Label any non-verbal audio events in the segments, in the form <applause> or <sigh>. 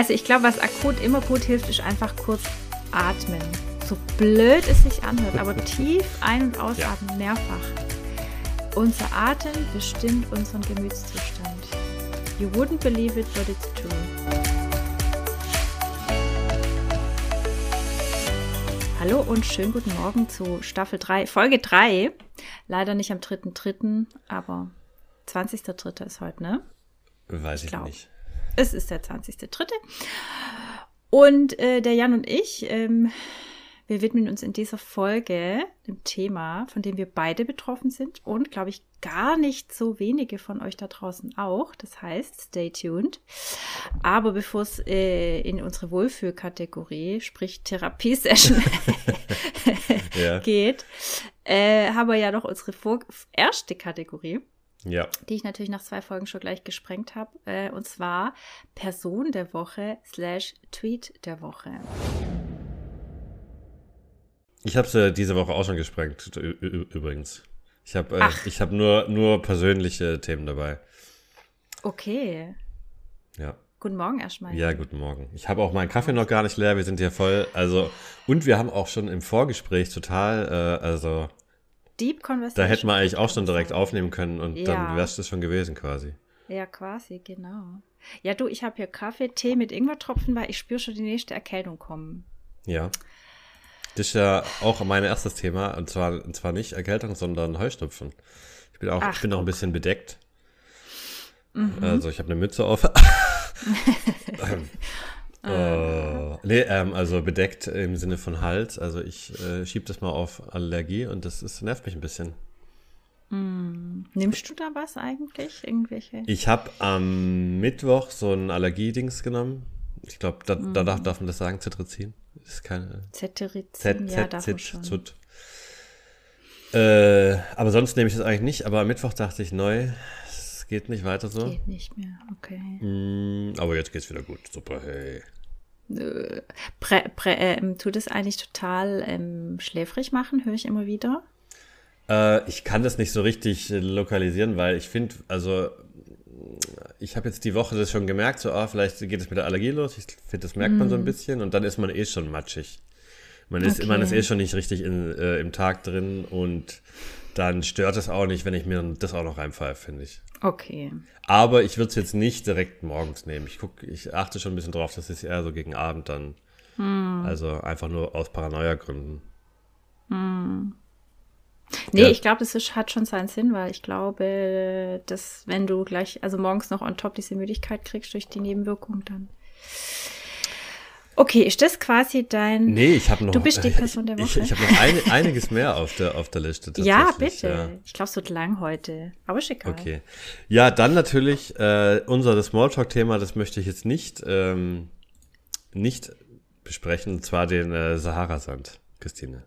Also ich glaube, was akut immer gut hilft, ist einfach kurz atmen. So blöd es sich anhört, aber <laughs> tief ein- und ausatmen, ja. mehrfach. Unser Atem bestimmt unseren Gemütszustand. You wouldn't believe it, but it's true. Hallo und schönen guten Morgen zu Staffel 3, Folge 3. Leider nicht am 3.3., aber 20.3. ist heute, ne? Weiß ich, ich nicht. Es ist der 20.3. Und äh, der Jan und ich, ähm, wir widmen uns in dieser Folge dem Thema, von dem wir beide betroffen sind und, glaube ich, gar nicht so wenige von euch da draußen auch. Das heißt, stay tuned. Aber bevor es äh, in unsere Wohlfühlkategorie, sprich Therapiesession, <laughs> <laughs> geht, äh, haben wir ja noch unsere erste Kategorie. Ja. Die ich natürlich nach zwei Folgen schon gleich gesprengt habe. Äh, und zwar Person der Woche slash Tweet der Woche. Ich habe es äh, diese Woche auch schon gesprengt, übrigens. Ich habe äh, hab nur, nur persönliche Themen dabei. Okay. Ja. Guten Morgen erstmal. Ja, guten Morgen. Ich habe auch meinen Kaffee noch gar nicht leer. Wir sind hier voll. Also, und wir haben auch schon im Vorgespräch total, äh, also Deep Conversation. Da hätten wir eigentlich auch schon direkt aufnehmen können und ja. dann wärst du schon gewesen quasi. Ja, quasi, genau. Ja, du, ich habe hier Kaffee, Tee mit Ingwertropfen, weil ich spüre schon die nächste Erkältung kommen. Ja. Das ist ja auch mein erstes Thema und zwar, und zwar nicht Erkältung, sondern Heuschnupfen. Ich bin auch, Ach, ich bin auch ein bisschen bedeckt. Mhm. Also ich habe eine Mütze auf. <laughs> <laughs> <laughs> Uh, nee, ähm, also bedeckt im Sinne von Hals. Also ich äh, schiebe das mal auf Allergie und das ist, nervt mich ein bisschen. Mm. Nimmst du da was eigentlich? Irgendwelche? Ich habe am Mittwoch so ein Allergiedings genommen. Ich glaube, da, mm. da darf, darf, man das sagen, Cetirizin. Ist keine. Cetirizin, ja, darf man schon. Zut. Äh, aber sonst nehme ich das eigentlich nicht. Aber am Mittwoch dachte ich, neu, geht nicht weiter so? Geht nicht mehr, okay. Mm, aber jetzt geht's wieder gut. Super, hey. Prä, prä, äh, tut es eigentlich total ähm, schläfrig machen, höre ich immer wieder. Äh, ich kann das nicht so richtig äh, lokalisieren, weil ich finde, also ich habe jetzt die Woche das schon gemerkt, so, ah, vielleicht geht es mit der Allergie los. Ich finde, das merkt man so ein mhm. bisschen und dann ist man eh schon matschig. Man ist, okay. man ist eh schon nicht richtig in, äh, im Tag drin und dann stört es auch nicht, wenn ich mir das auch noch reinpfeife, finde ich. Okay. Aber ich würde es jetzt nicht direkt morgens nehmen. Ich guck, ich achte schon ein bisschen drauf, dass es eher so gegen Abend dann. Hm. Also einfach nur aus Paranoia-Gründen. Hm. Nee, ja. ich glaube, das ist, hat schon seinen Sinn, weil ich glaube, dass wenn du gleich, also morgens noch on top diese Müdigkeit kriegst durch die Nebenwirkung, dann Okay, ist das quasi dein. Nee, ich habe noch. Du bist die Person der Woche. Ich, ich habe noch ein, einiges mehr auf der, auf der Liste. <laughs> Ja, bitte. Ja. Ich glaube, es wird lang heute. Aber schick. Okay. Ja, dann natürlich äh, unser Smalltalk-Thema, das möchte ich jetzt nicht, ähm, nicht besprechen, und zwar den äh, Sahara-Sand, Christine.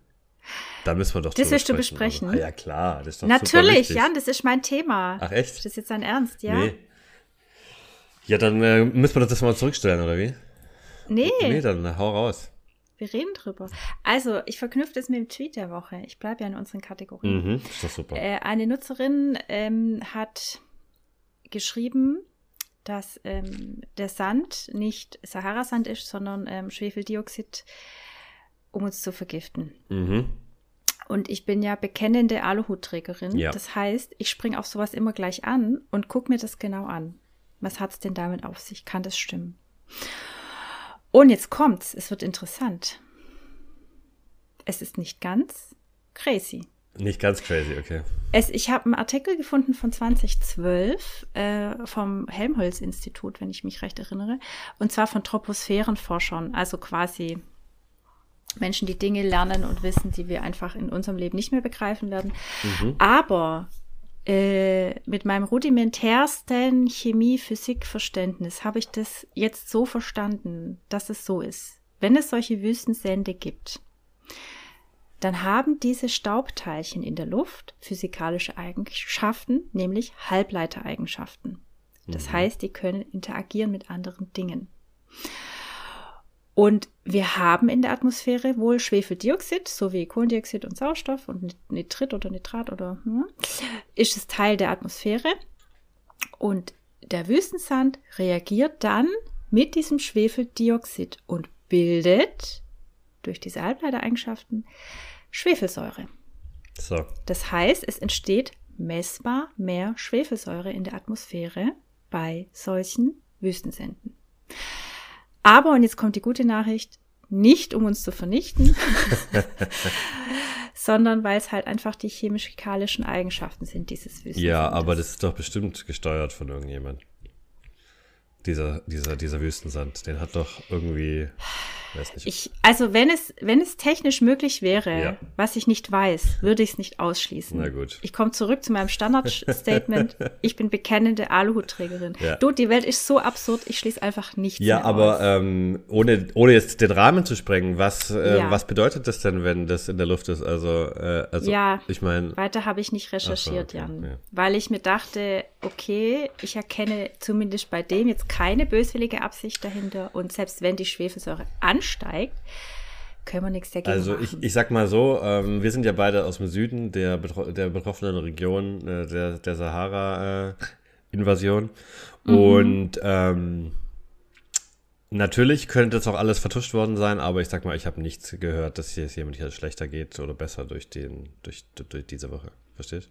Da müssen wir doch Das willst du besprechen? Also, ah, ja, klar. Das ist doch Natürlich, Jan, das ist mein Thema. Ach, echt? Ist das jetzt dein Ernst, ja? Nee. Ja, dann äh, müssen wir das mal zurückstellen, oder wie? Nee. Nee, dann hau raus. Wir reden drüber. Also, ich verknüpfe das mit dem Tweet der Woche. Ich bleibe ja in unseren Kategorien. Mhm, ist doch super. Äh, eine Nutzerin ähm, hat geschrieben, dass ähm, der Sand nicht Sahara-Sand ist, sondern ähm, Schwefeldioxid, um uns zu vergiften. Mhm. Und ich bin ja bekennende Aluhutträgerin. Ja. Das heißt, ich springe auf sowas immer gleich an und gucke mir das genau an. Was hat es denn damit auf sich? Kann das stimmen? Und jetzt kommt's, es wird interessant. Es ist nicht ganz crazy. Nicht ganz crazy, okay. Es, ich habe einen Artikel gefunden von 2012 äh, vom Helmholtz-Institut, wenn ich mich recht erinnere, und zwar von Troposphärenforschern, also quasi Menschen, die Dinge lernen und wissen, die wir einfach in unserem Leben nicht mehr begreifen werden. Mhm. Aber äh, mit meinem rudimentärsten Chemie-Physik-Verständnis habe ich das jetzt so verstanden, dass es so ist. Wenn es solche Wüstensände gibt, dann haben diese Staubteilchen in der Luft physikalische Eigenschaften, nämlich Halbleitereigenschaften. Das mhm. heißt, die können interagieren mit anderen Dingen. Und wir haben in der Atmosphäre wohl Schwefeldioxid sowie Kohlendioxid und Sauerstoff und Nitrit oder Nitrat oder hm, ist es Teil der Atmosphäre. Und der Wüstensand reagiert dann mit diesem Schwefeldioxid und bildet durch diese Halbleitereigenschaften Schwefelsäure. So. Das heißt, es entsteht messbar mehr Schwefelsäure in der Atmosphäre bei solchen Wüstensenden. Aber, und jetzt kommt die gute Nachricht, nicht um uns zu vernichten, <laughs> <laughs> sondern weil es halt einfach die chemisch-physikalischen Eigenschaften sind dieses Wüstensendes. Ja, aber das ist doch bestimmt gesteuert von irgendjemand. Dieser, dieser, dieser Wüstensand, den hat doch irgendwie Weiß nicht. Ich, also wenn es, wenn es technisch möglich wäre, Ja. was ich nicht weiß, würde ich es nicht ausschließen. Na gut. Ich komme zurück zu meinem Standardstatement. <laughs> ich bin bekennende Aluhutträgerin. Ja. Du, die Welt ist so absurd, ich schließe einfach nichts Ja, aber ähm, ohne, ohne jetzt den Rahmen zu sprengen, was, äh, Ja. was bedeutet das denn, wenn das in der Luft ist? Also, äh, also Ja. ich meine, Weiter habe ich nicht recherchiert, okay, Jan. ja. Weil ich mir dachte, okay, ich erkenne zumindest bei dem jetzt keine böswillige Absicht dahinter. Und selbst wenn die Schwefelsäure ansteigt, können wir nichts dagegen also machen. ich, ich sag mal so, ähm, wir sind ja beide aus dem Süden der, betro der betroffenen Region äh, der, der Sahara-Invasion. Mhm. Und ähm, natürlich könnte das auch alles vertuscht worden sein, aber ich sag mal, ich habe nichts gehört, dass hier es jemand hier schlechter geht oder besser durch, den, durch, durch diese Woche. Verstehst?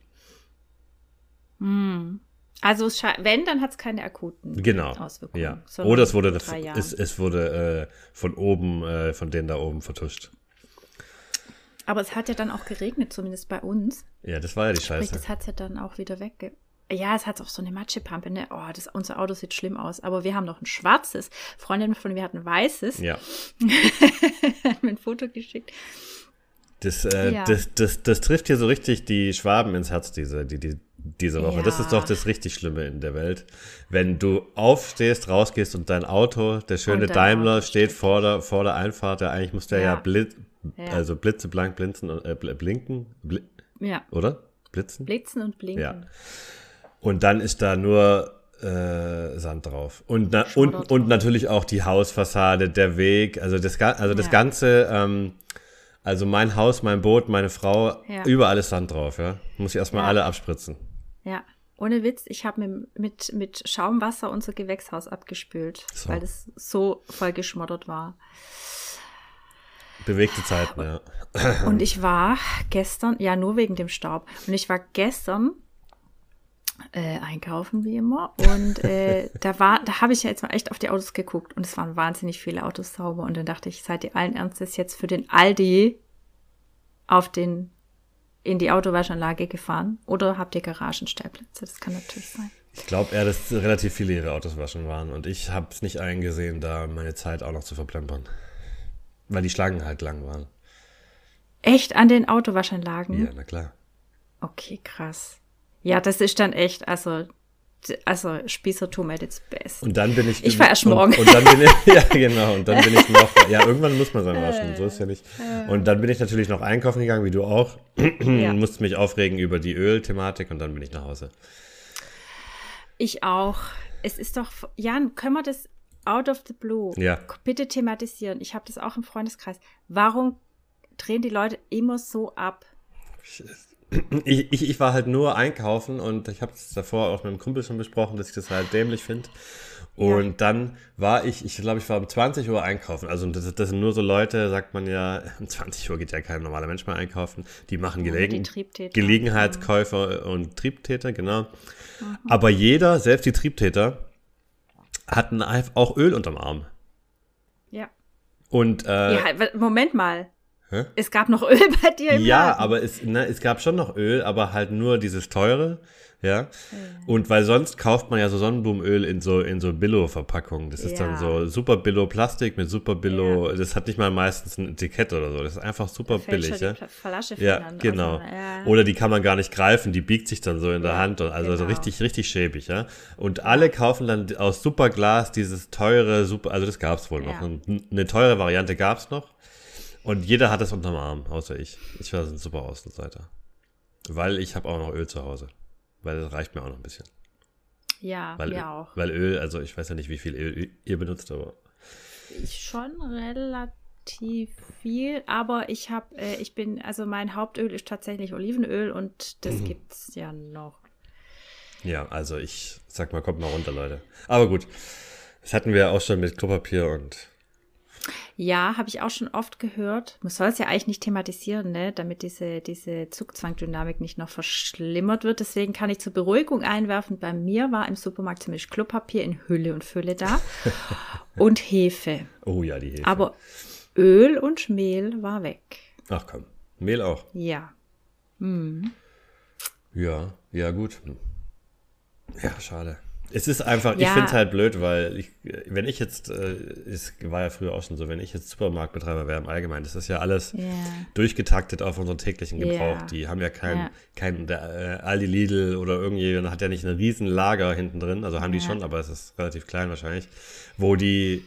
Also wenn, dann hat es keine akuten Genau. Auswirkungen. Ja. Oder es wurde, es, es wurde äh, von oben, äh, von denen da oben vertuscht. Aber es hat ja dann auch geregnet, zumindest bei uns. Ja, das war ja die Sprich, Scheiße. das hat es ja dann auch wieder wegge... Ja, es hat auch so eine Matschepampe, ne? Oh, das, unser Auto sieht schlimm aus. Aber wir haben noch ein schwarzes. Freundin von mir hat ein weißes. Ja. <laughs> hat mir ein Foto geschickt. Das, äh, Ja. das, das, das trifft hier so richtig die Schwaben ins Herz diese, die, die, diese Woche. Das Ja. ist doch das richtig Schlimme in der Welt. Wenn du aufstehst, rausgehst und dein Auto, der schöne Daimler, Auto steht vor der, vor der Einfahrt, der eigentlich muss der ja, Ja. blitz, Ja. also blitzeblank blinzen, und- äh, bl- blinken, bli Ja, oder? Blitzen? blitzen und blinken. Ja. Und dann ist da nur äh, Sand drauf. Und, na, und, und natürlich auch die Hausfassade, der Weg, also das, also das. Ganze, ähm, also mein Haus, mein Boot, meine Frau, überall ist Sand drauf, ja. Muss ich erstmal alle abspritzen. Ja, ohne Witz, ich habe mit, mit, mit Schaumwasser unser Gewächshaus abgespült, So. weil es so voll geschmoddert war. Bewegte Zeiten, ja. <laughs> Und ich war gestern, ja, nur wegen dem Staub. Und ich war gestern äh, einkaufen, wie immer. Und äh, <laughs> da war, da habe ich ja jetzt mal echt auf die Autos geguckt und es waren wahnsinnig viele Autos sauber. Und dann dachte ich, seid ihr allen Ernstes jetzt für den Aldi auf den, in die Autowaschanlage gefahren? Oder habt ihr Garagenstellplätze? Das kann natürlich sein. Ich glaube eher, dass relativ viele ihre Autos waschen waren. Und ich habe es nicht eingesehen, da meine Zeit auch noch zu verplempern. Weil die Schlangen halt lang waren. Echt an den Autowaschanlagen? Ja, na klar. Okay, krass. Ja, das ist dann echt, also, also Spießertum at its best. Und dann bin ich. Ich war erst und, morgen. Und dann bin ich, <laughs> ja, genau. Und dann bin ich noch. <laughs> Ja, irgendwann muss man sein waschen. So ist ja nicht. Und dann bin ich natürlich noch einkaufen gegangen, wie du auch. <clears throat> Ja. Musste mich aufregen über die Ölthematik und dann bin ich nach Hause. Ich auch. Es ist doch, Jan, können wir das out of the blue Ja. bitte thematisieren? Ich habe das auch im Freundeskreis. Warum drehen die Leute immer so ab? Ich, ich, ich war halt nur einkaufen und ich habe es davor auch mit einem Kumpel schon besprochen, dass ich das halt dämlich finde. Und dann war ich, ich glaube, ich war um 20 Uhr einkaufen. Also das, das sind nur so Leute, sagt man ja, <laughs> um 20 Uhr geht ja kein normaler Mensch mehr einkaufen. Die machen Gelegen die. Gelegenheitskäufer und Triebtäter, genau. Aber jeder, selbst die Triebtäter, hatten auch Öl unterm Arm. Ja. Und äh, ja. wa- Moment mal. Hä? Es gab noch <laughs> Öl bei dir im Ja, Laden. aber es, ne, es gab schon noch Öl, aber halt nur dieses teure, ja. Und weil sonst kauft man ja so Sonnenblumenöl in so, in so Billo-Verpackungen. Das ist dann Ja. so super Billo-Plastik mit super Billo, das hat nicht mal meistens ein Etikett oder so. Das ist einfach super Fällt billig, ja. Flasche Ja, genau. auseinander. Ja. Oder die kann man gar nicht greifen, die biegt sich dann so in der Ja, Hand. Und also so genau. richtig, richtig schäbig, ja. Und alle kaufen dann aus Superglas dieses teure, super, also das gab's wohl noch. Ja. Eine teure Variante gab's noch. Und jeder hat das unterm Arm, außer ich. Ich war ein super Außenseiter. Weil ich habe auch noch Öl zu Hause. Weil das reicht mir auch noch ein bisschen. ja, Weil, mir Öl, auch. weil Öl, also ich weiß ja nicht, wie viel Öl ihr benutzt, aber Ich schon relativ viel, aber ich habe, äh, ich bin, also mein Hauptöl ist tatsächlich Olivenöl und das Mhm. gibt's ja noch. ja, also ich sag mal, kommt mal runter, Leute. Aber gut. Das hatten wir auch schon mit Klopapier und Ja, habe ich auch schon oft gehört. Man soll es ja eigentlich nicht thematisieren, ne? damit diese, diese Zugzwangdynamik nicht noch verschlimmert wird. Deswegen kann ich zur Beruhigung einwerfen, bei mir war im Supermarkt ziemlich Klopapier in Hülle und Fülle da <laughs> und Hefe. oh ja, die Hefe. Aber Öl und Mehl war weg. Ach komm, Mehl auch. Ja. Ja, ja gut. Ja, schade. Es ist einfach, ich Ja. finde es halt blöd, weil ich, wenn ich jetzt, äh, es war ja früher auch schon so, wenn ich jetzt Supermarktbetreiber wäre im Allgemeinen, das ist ja alles Ja. durchgetaktet auf unseren täglichen Gebrauch. Ja. Die haben ja kein, Ja. kein der, äh, Aldi Lidl oder irgendjemand hat ja nicht ein riesen Lager hinten drin, also haben die schon, aber es ist relativ klein wahrscheinlich, wo die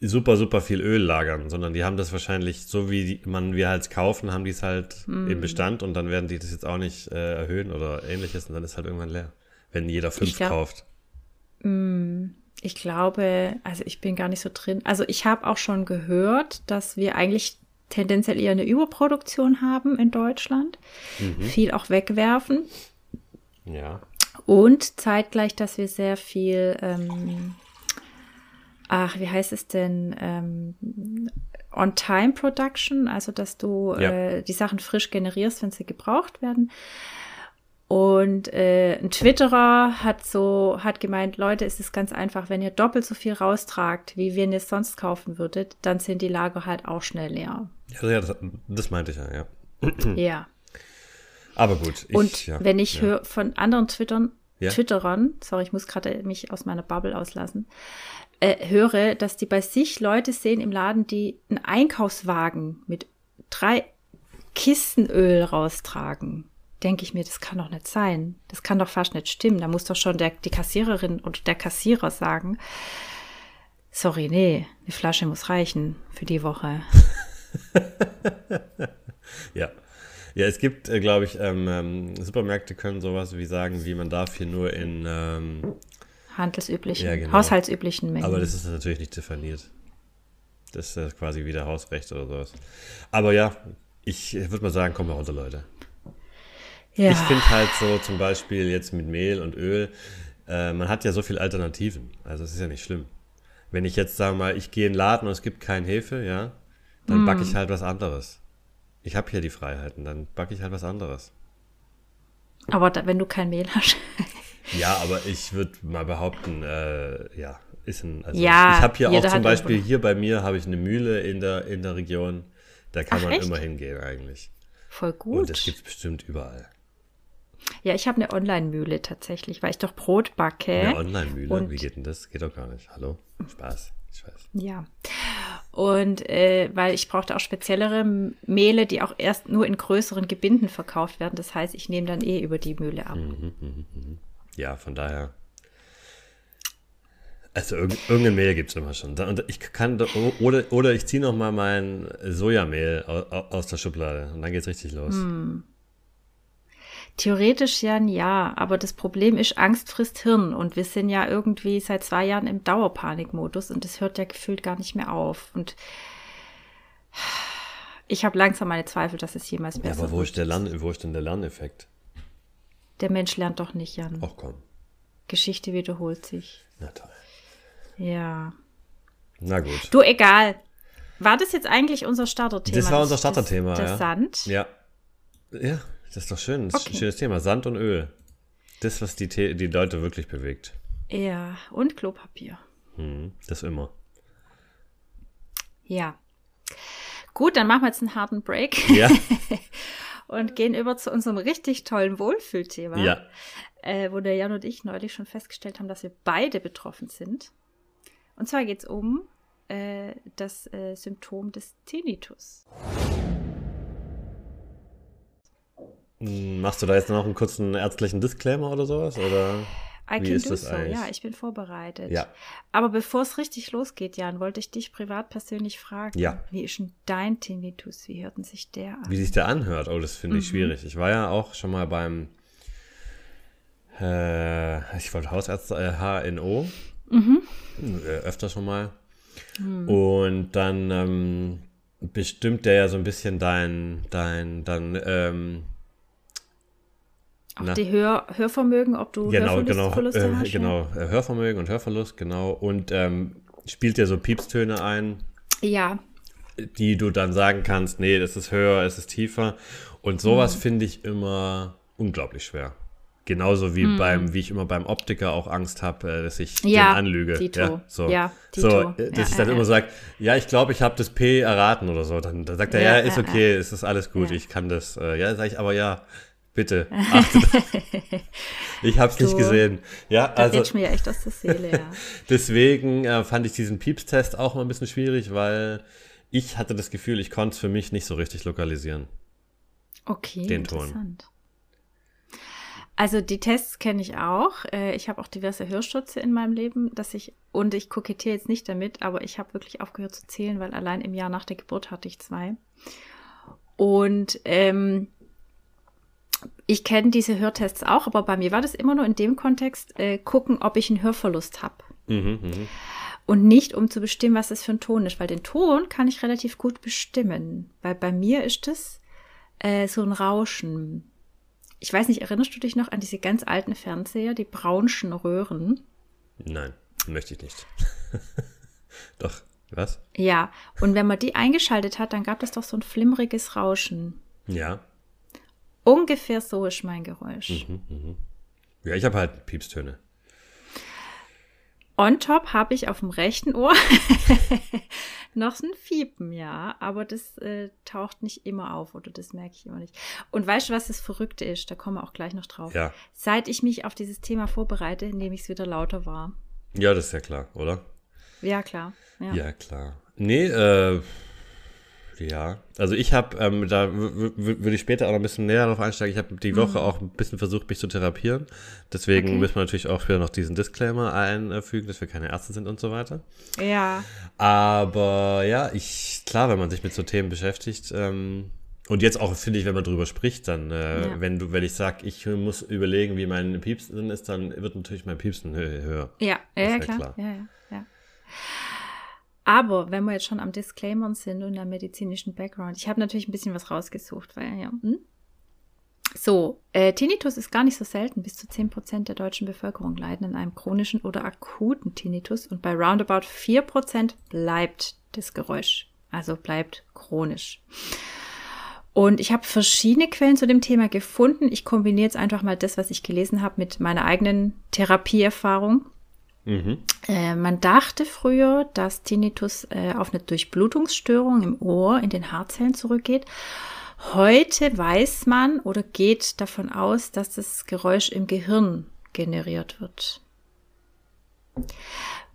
super, super viel Öl lagern, sondern die haben das wahrscheinlich, so wie die, man wir halt kaufen, haben die es halt Mm. im Bestand und dann werden die das jetzt auch nicht äh, erhöhen oder ähnliches und dann ist halt irgendwann leer, wenn jeder fünf glaub- kauft. Ich glaube, also ich bin gar nicht so drin. Also ich habe auch schon gehört, dass wir eigentlich tendenziell eher eine Überproduktion haben in Deutschland. Viel auch wegwerfen. Ja. Und zeitgleich, dass wir sehr viel, ähm, ach, wie heißt es denn, ähm, On-Time-Production, also dass du Ja. äh, die Sachen frisch generierst, wenn sie gebraucht werden. Und äh, ein Twitterer hat so, hat gemeint, Leute, es ist ganz einfach, wenn ihr doppelt so viel raustragt, wie wenn ihr es sonst kaufen würdet, dann sind die Lager halt auch schnell leer. Ja, ja das, das meinte ich ja, ja. <clears throat> Ja. Aber gut. Ich, Und ja, wenn ich ja. höre von anderen Twittern, Ja. Twitterern, sorry, ich muss gerade mich aus meiner Bubble auslassen, äh, höre, dass die bei sich Leute sehen im Laden, die einen Einkaufswagen mit drei Kisten Öl raustragen. Denke ich mir, das kann doch nicht sein. Das kann doch fast nicht stimmen. Da muss doch schon der, die Kassiererin oder der Kassierer sagen, sorry, nee, eine Flasche muss reichen für die Woche. <laughs> Ja. Ja, es gibt, äh, glaube ich, ähm, ähm, Supermärkte können sowas wie sagen, wie man darf hier nur in, ähm, Handelsüblichen, Ja, genau. haushaltsüblichen Mengen. aber das ist natürlich nicht definiert. Das ist äh, quasi wieder Hausrecht oder sowas. Aber ja, ich würde mal sagen, kommen wir runter, Leute. Ja. Ich finde halt so zum Beispiel jetzt mit Mehl und Öl, äh, man hat ja so viele Alternativen. Also es ist ja nicht schlimm. Wenn ich jetzt sage mal, ich gehe in den Laden und es gibt kein Hefe, ja, dann backe ich halt was anderes. Ich habe hier die Freiheiten, dann backe ich halt was anderes. Aber da, wenn du kein Mehl hast. Ja, aber ich würde mal behaupten, äh, ja, ist ein. Also Ja, ich habe hier auch zum Beispiel irgendwo- hier bei mir habe ich eine Mühle in der in der Region. Da kann Ach, man echt? immer hingehen eigentlich. Voll gut. Und das gibt's bestimmt überall. Ja, ich habe eine Online-Mühle tatsächlich, weil ich doch Brot backe. Eine Online-Mühle, wie geht denn das? Geht doch gar nicht. Hallo? Spaß. Ich weiß. Ja. Und äh, weil ich brauchte auch speziellere Mehle, die auch erst nur in größeren Gebinden verkauft werden. Das heißt, ich nehme dann eh über die Mühle ab. Ja, von daher. Also irg irgendein Mehl gibt es immer schon. Und ich kann oder, oder ich ziehe noch mal mein Sojamehl au- au- aus der Schublade und dann geht's richtig los. Hm. Theoretisch ja, ja, aber das Problem ist, Angst frisst Hirn und wir sind ja irgendwie seit zwei Jahren im Dauerpanikmodus und das hört ja gefühlt gar nicht mehr auf. Und ich habe langsam meine Zweifel, dass es jemals Ja, besser aber wo ist, der Lern wo ist denn der Lerneffekt? Der Mensch lernt doch nicht, Jan. Ach komm. Geschichte wiederholt sich. Na toll. Ja. Na gut. Du, egal. War das jetzt eigentlich unser Starterthema? Das war unser Starterthema, das, das ja. Sand? Ja. Ja, das ist doch schön. Das ist Okay. ein schönes Thema. Sand und Öl. Das, was die, The die Leute wirklich bewegt. Ja, und Klopapier. Hm, das immer. Ja. Gut, dann machen wir jetzt einen harten Break Ja, <laughs> und gehen über zu unserem richtig tollen Wohlfühlthema, ja. äh, wo der Jan und ich neulich schon festgestellt haben, dass wir beide betroffen sind. Und zwar geht es um äh, das äh, Symptom des Tinnitus. Machst du da jetzt noch einen kurzen ärztlichen Disclaimer oder sowas? Oder? I Wie can ist do das so. eigentlich? Ja, ich bin vorbereitet. Ja. Aber bevor es richtig losgeht, Jan, wollte ich dich privat persönlich fragen. Ja. Wie ist denn dein Tinnitus? Wie hört denn sich der an? Wie sich der anhört, oh, das finde ich Mhm. schwierig. Ich war ja auch schon mal beim, äh, ich wollte Hausarzt, äh, HNO, Mhm. äh, öfter schon mal. Und dann ähm, bestimmt der ja so ein bisschen dein, dein, dann, ähm, Auch Na, die Hör Hörvermögen, ob du genau, genau, äh, hast. Genau, äh, Hörvermögen und Hörverlust, genau. Und ähm, spielt dir so Piepstöne ein. Ja. Die du dann sagen kannst, nee, das ist höher, es ist tiefer. Und sowas mhm. finde ich immer unglaublich schwer. Genauso wie mhm. beim, wie ich immer beim Optiker auch Angst habe, äh, dass ich ja, den anlüge. Tito. Ja, so. Ja, Tito. so dass ja, ich dann immer sage, ja, ich glaube, ich habe das P erraten oder so. Dann, dann sagt er, ja, ist okay, es ist alles gut, ich kann das. Äh, ja, sage ich, aber ja, bitte. <laughs> ich habe es nicht gesehen. Ja, also. Das mir echt aus der Seele, ja. <laughs> deswegen äh, fand ich diesen Pieps-Test auch mal ein bisschen schwierig, weil ich hatte das Gefühl, ich konnte es für mich nicht so richtig lokalisieren. Okay, den Ton. Also die Tests kenne ich auch. Äh, ich habe auch diverse Hörstürze in meinem Leben, dass ich und ich kokettiere jetzt nicht damit, aber ich habe wirklich aufgehört zu zählen, weil allein im Jahr nach der Geburt hatte ich zwei. Und ähm, ich kenne diese Hörtests auch, aber bei mir war das immer nur in dem Kontext, äh, gucken, ob ich einen Hörverlust habe. Mhm, mh. Und nicht, um zu bestimmen, was das für ein Ton ist, weil den Ton kann ich relativ gut bestimmen. Weil bei mir ist das äh, so ein Rauschen. Ich weiß nicht, erinnerst du dich noch an diese ganz alten Fernseher, die braunschen Röhren? Nein, möchte ich nicht. <laughs> doch, was? Ja, und wenn man die eingeschaltet hat, dann gab es doch so ein flimmeriges Rauschen. Ja. Ungefähr so ist mein Geräusch. Mhm, mh. Ja, ich habe halt Piepstöne. On top habe ich auf dem rechten Ohr <laughs> noch so ein Fiepen, ja, aber das äh, taucht nicht immer auf oder das merke ich immer nicht. Und weißt du, was das Verrückte ist? Da kommen wir auch gleich noch drauf. Ja. Seit ich mich auf dieses Thema vorbereite, nehme ich es wieder lauter wahr. Ja, das ist ja klar, oder? Ja, klar. Ja, ja klar. Nee, äh, ja, also ich habe, ähm, da würde ich später auch noch ein bisschen näher darauf einsteigen. Ich habe die Woche mhm. auch ein bisschen versucht, mich zu therapieren. Deswegen okay. müssen wir natürlich auch wieder noch diesen Disclaimer einfügen, dass wir keine Ärzte sind und so weiter. Ja. Aber ja, ich, klar, wenn man sich mit so Themen beschäftigt, ähm, und jetzt auch, finde ich, wenn man drüber spricht, dann, äh, ja. wenn du, wenn ich sage, ich muss überlegen, wie mein Piepsen ist, dann wird natürlich mein Piepsen höher. Ja, ja, klar. klar. Ja, ja, ja. Aber wenn wir jetzt schon am Disclaimern sind und am medizinischen Background, ich habe natürlich ein bisschen was rausgesucht, weil ja. Hm? So, äh, Tinnitus ist gar nicht so selten. Bis zu 10% der deutschen Bevölkerung leiden an einem chronischen oder akuten Tinnitus und bei roundabout 4% bleibt das Geräusch, also bleibt chronisch. Und ich habe verschiedene Quellen zu dem Thema gefunden. Ich kombiniere jetzt einfach mal das, was ich gelesen habe, mit meiner eigenen Therapieerfahrung. Mhm. Äh, man dachte früher, dass Tinnitus äh, auf eine Durchblutungsstörung im Ohr in den Haarzellen zurückgeht. Heute weiß man oder geht davon aus, dass das Geräusch im Gehirn generiert wird.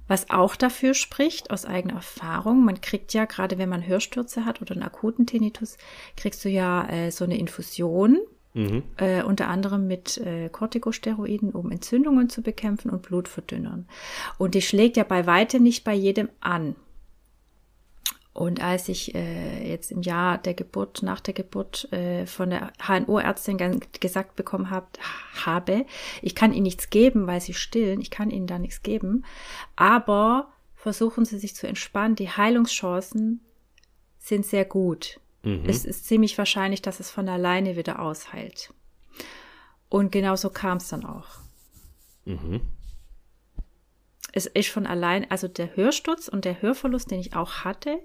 Was auch dafür spricht, aus eigener Erfahrung, man kriegt ja, gerade wenn man Hörstürze hat oder einen akuten Tinnitus, kriegst du ja äh, so eine Infusion Mhm. Äh, unter anderem mit äh, Corticosteroiden, um Entzündungen zu bekämpfen und Blutverdünnern. Und die schlägt ja bei weitem nicht bei jedem an. Und als ich äh, jetzt im Jahr der Geburt, nach der Geburt äh, von der HNO-Ärztin gesagt bekommen hab, habe, ich kann ihnen nichts geben, weil sie stillen, ich kann ihnen da nichts geben, aber versuchen sie sich zu entspannen, die Heilungschancen sind sehr gut. Mhm. Es ist ziemlich wahrscheinlich, dass es von alleine wieder ausheilt. Und genau so kam es dann auch. Mhm. Es ist von allein, also der Hörsturz und der Hörverlust, den ich auch hatte,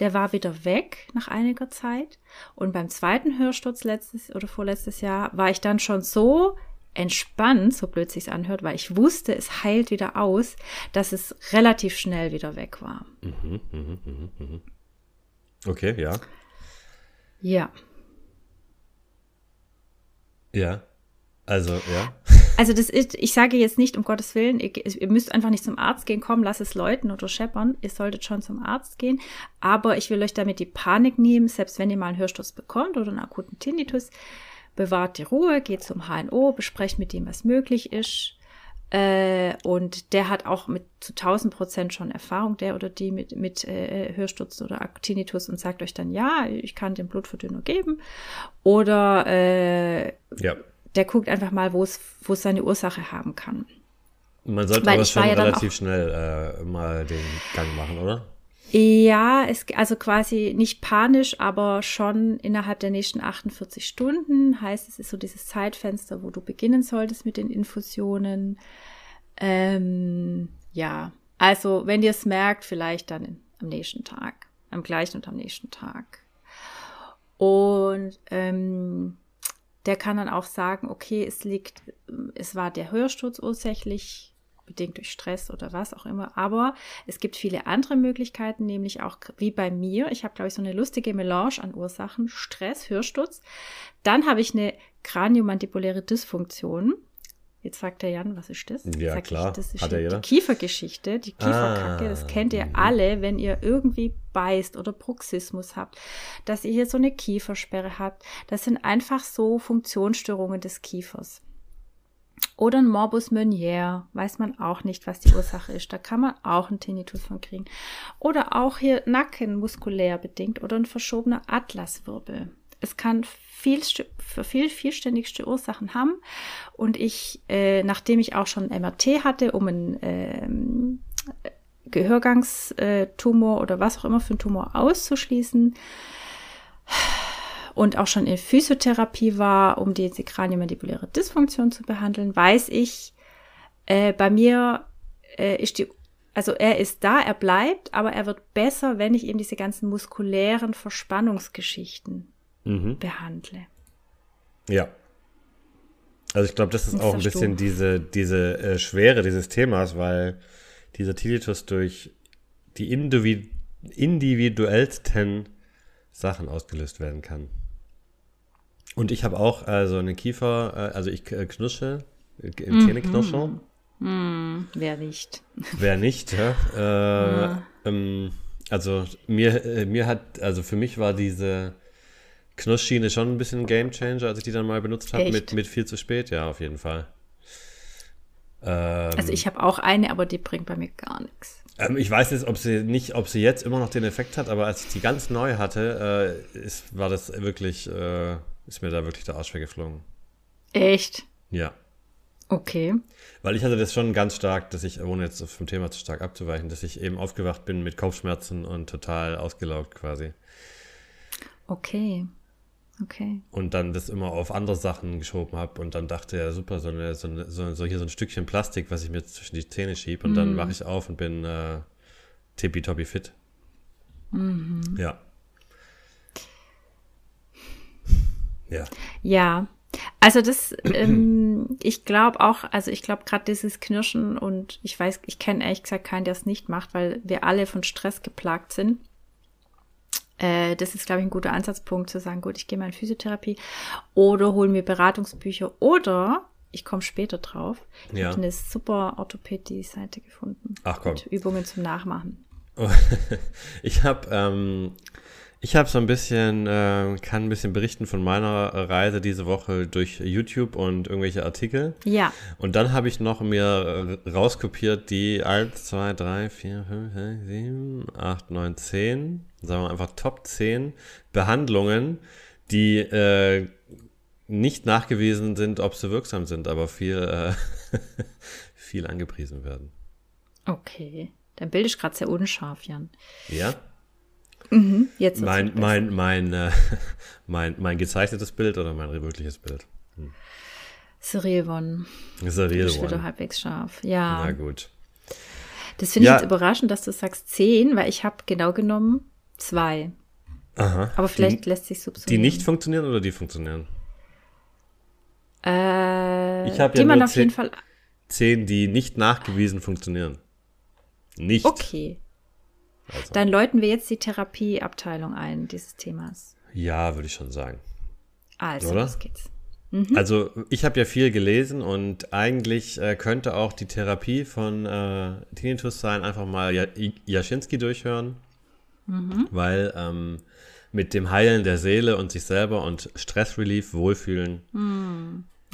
der war wieder weg nach einiger Zeit. Und beim zweiten Hörsturz letztes oder vorletztes Jahr war ich dann schon so entspannt, so blöd sich's anhört, weil ich wusste, es heilt wieder aus, dass es relativ schnell wieder weg war. Mhm, mh, mh, mh. Okay, ja. Ja. Ja. Also, ja. Also das ist, ich sage jetzt nicht, um Gottes Willen, ihr, ihr, müsst einfach nicht zum Arzt gehen, komm, lass es läuten oder scheppern. Ihr solltet schon zum Arzt gehen. Aber ich will euch damit die Panik nehmen, selbst wenn ihr mal einen Hörsturz bekommt oder einen akuten Tinnitus, bewahrt die Ruhe, geht zum HNO, besprecht mit dem, was möglich ist. Äh, und der hat auch mit zu 1000 Prozent schon Erfahrung, der oder die mit, mit äh, Hörsturz oder Tinnitus und sagt euch dann, ja, ich kann den Blutverdünner geben. Oder äh, ja. der guckt einfach mal, wo es seine Ursache haben kann. Man sollte Weil aber schon ja relativ schnell äh, mal den Gang machen, oder? Ja, es, also quasi nicht panisch, aber schon innerhalb der nächsten 48 Stunden. Heißt, es ist so dieses Zeitfenster, wo du beginnen solltest mit den Infusionen. Ähm, ja, also wenn ihr es merkt, vielleicht dann am nächsten Tag, am gleichen und am nächsten Tag. Und ähm, der kann dann auch sagen, okay, es liegt, es war der Hörsturz ursächlich, bedingt durch Stress oder was auch immer. Aber es gibt viele andere Möglichkeiten, nämlich auch wie bei mir. Ich habe, glaube ich, so eine lustige Melange an Ursachen. Stress, Hörsturz. Dann habe ich eine kraniomandibuläre Dysfunktion. Jetzt sagt der Jan, was ist das? Ja, Sag klar. Ich, das ist Hat die? Kiefergeschichte, die Kieferkacke. Ah, das kennt ihr mhm. alle, wenn ihr irgendwie beißt oder Bruxismus habt, dass ihr hier so eine Kiefersperre habt. Das sind einfach so Funktionsstörungen des Kiefers. Oder ein Morbus Meunier, weiß man auch nicht, was die Ursache ist. Da kann man auch einen Tinnitus von kriegen. Oder auch hier Nacken muskulär bedingt oder ein verschobener Atlaswirbel. Es kann viel, für viel vielständigste Ursachen haben. Und ich, äh, nachdem ich auch schon MRT hatte, um einen ähm, Gehörgangstumor oder was auch immer für einen Tumor auszuschließen, und auch schon in Physiotherapie war, um diese kraniomandibuläre Dysfunktion zu behandeln, weiß ich, äh, bei mir äh, ist die, also er ist da, er bleibt, aber er wird besser, wenn ich eben diese ganzen muskulären Verspannungsgeschichten Mhm. behandle. Ja. Also ich glaube, das ist Was auch ein bisschen du? diese, diese äh, Schwere dieses Themas, weil dieser Tinnitus durch die individu individuellsten Sachen ausgelöst werden kann. Und ich habe auch also eine Kiefer, äh, also ich äh, knusche, äh, Mhm. Zähneknirschung. Hm, wer nicht? <laughs> Wer nicht, ja. Äh, ähm, also mir, mir hat, also für mich war diese Knussschiene schon ein bisschen ein Gamechanger, als ich die dann mal benutzt habe, mit, mit viel zu spät, ja, auf jeden Fall. Ähm, Also ich habe auch eine, aber die bringt bei mir gar nichts. ähm, ich weiß jetzt, ob sie nicht, ob sie jetzt immer noch den Effekt hat, aber als ich die ganz neu hatte, äh, ist, war das wirklich, äh, ist mir da wirklich der Arsch weggeflogen. Echt? Ja. Okay. Weil ich hatte das schon ganz stark, dass ich, ohne jetzt vom Thema zu stark abzuweichen, dass ich eben aufgewacht bin mit Kopfschmerzen und total ausgelaugt quasi. Okay. Okay. Und dann das immer auf andere Sachen geschoben habe und dann dachte ja super, so, eine, so, eine, so, hier so ein Stückchen Plastik, was ich mir zwischen die Zähne schiebe und dann wache ich auf und bin äh, tippitoppi fit. Ja. Ja. Ja, also das, ähm, <clears throat> ich glaube auch, also ich glaube gerade dieses Knirschen und ich weiß, ich kenne ehrlich gesagt keinen, der es nicht macht, weil wir alle von Stress geplagt sind. Äh, das ist, glaube ich, ein guter Ansatzpunkt zu sagen, gut, ich gehe mal in Physiotherapie oder hole mir Beratungsbücher oder ich komme später drauf. Ich Ja. habe eine super Orthopädie-Seite gefunden. Ach komm. Mit Übungen zum Nachmachen. <laughs> Ich habe ähm, ich habe so ein bisschen, äh, kann ein bisschen berichten von meiner Reise diese Woche durch YouTube und irgendwelche Artikel. Ja, Und dann habe ich noch mir äh, rauskopiert die 1, 2, 3, 4, 5, 6, 7, 8, 9, 10, sagen wir einfach Top 10 Behandlungen, die äh, nicht nachgewiesen sind, ob sie wirksam sind, aber viel, äh, <laughs> viel angepriesen werden. okay. Dein Bild ist gerade sehr unscharf, Jan. Ja? Jetzt wird's Mein, mein, mein, äh, <laughs> mein, mein gezeichnetes Bild oder mein wirkliches Bild? Surreal One. Das ist ein real Ist wieder one. halbwegs scharf. Ja. Na gut. Das finde ich Ja. jetzt überraschend, dass du sagst zehn, weil ich habe genau genommen zwei. Aha. Aber vielleicht die, lässt sich die subsumieren. nicht funktionieren oder die funktionieren? Äh, Ich hab die ja man nur auf jeden zehn- Fall. Zehn, die nicht nachgewiesen funktionieren. Nicht. Okay. Also, Dann läuten wir jetzt die Therapieabteilung ein, dieses Themas. ja, würde ich schon sagen. Also, Oder? los geht's. Also ich habe ja viel gelesen und eigentlich äh, könnte auch die Therapie von äh, Tinnitus sein, einfach mal Ja- Jaschinski durchhören, weil ähm, mit dem Heilen der Seele und sich selber und Stressrelief, Wohlfühlen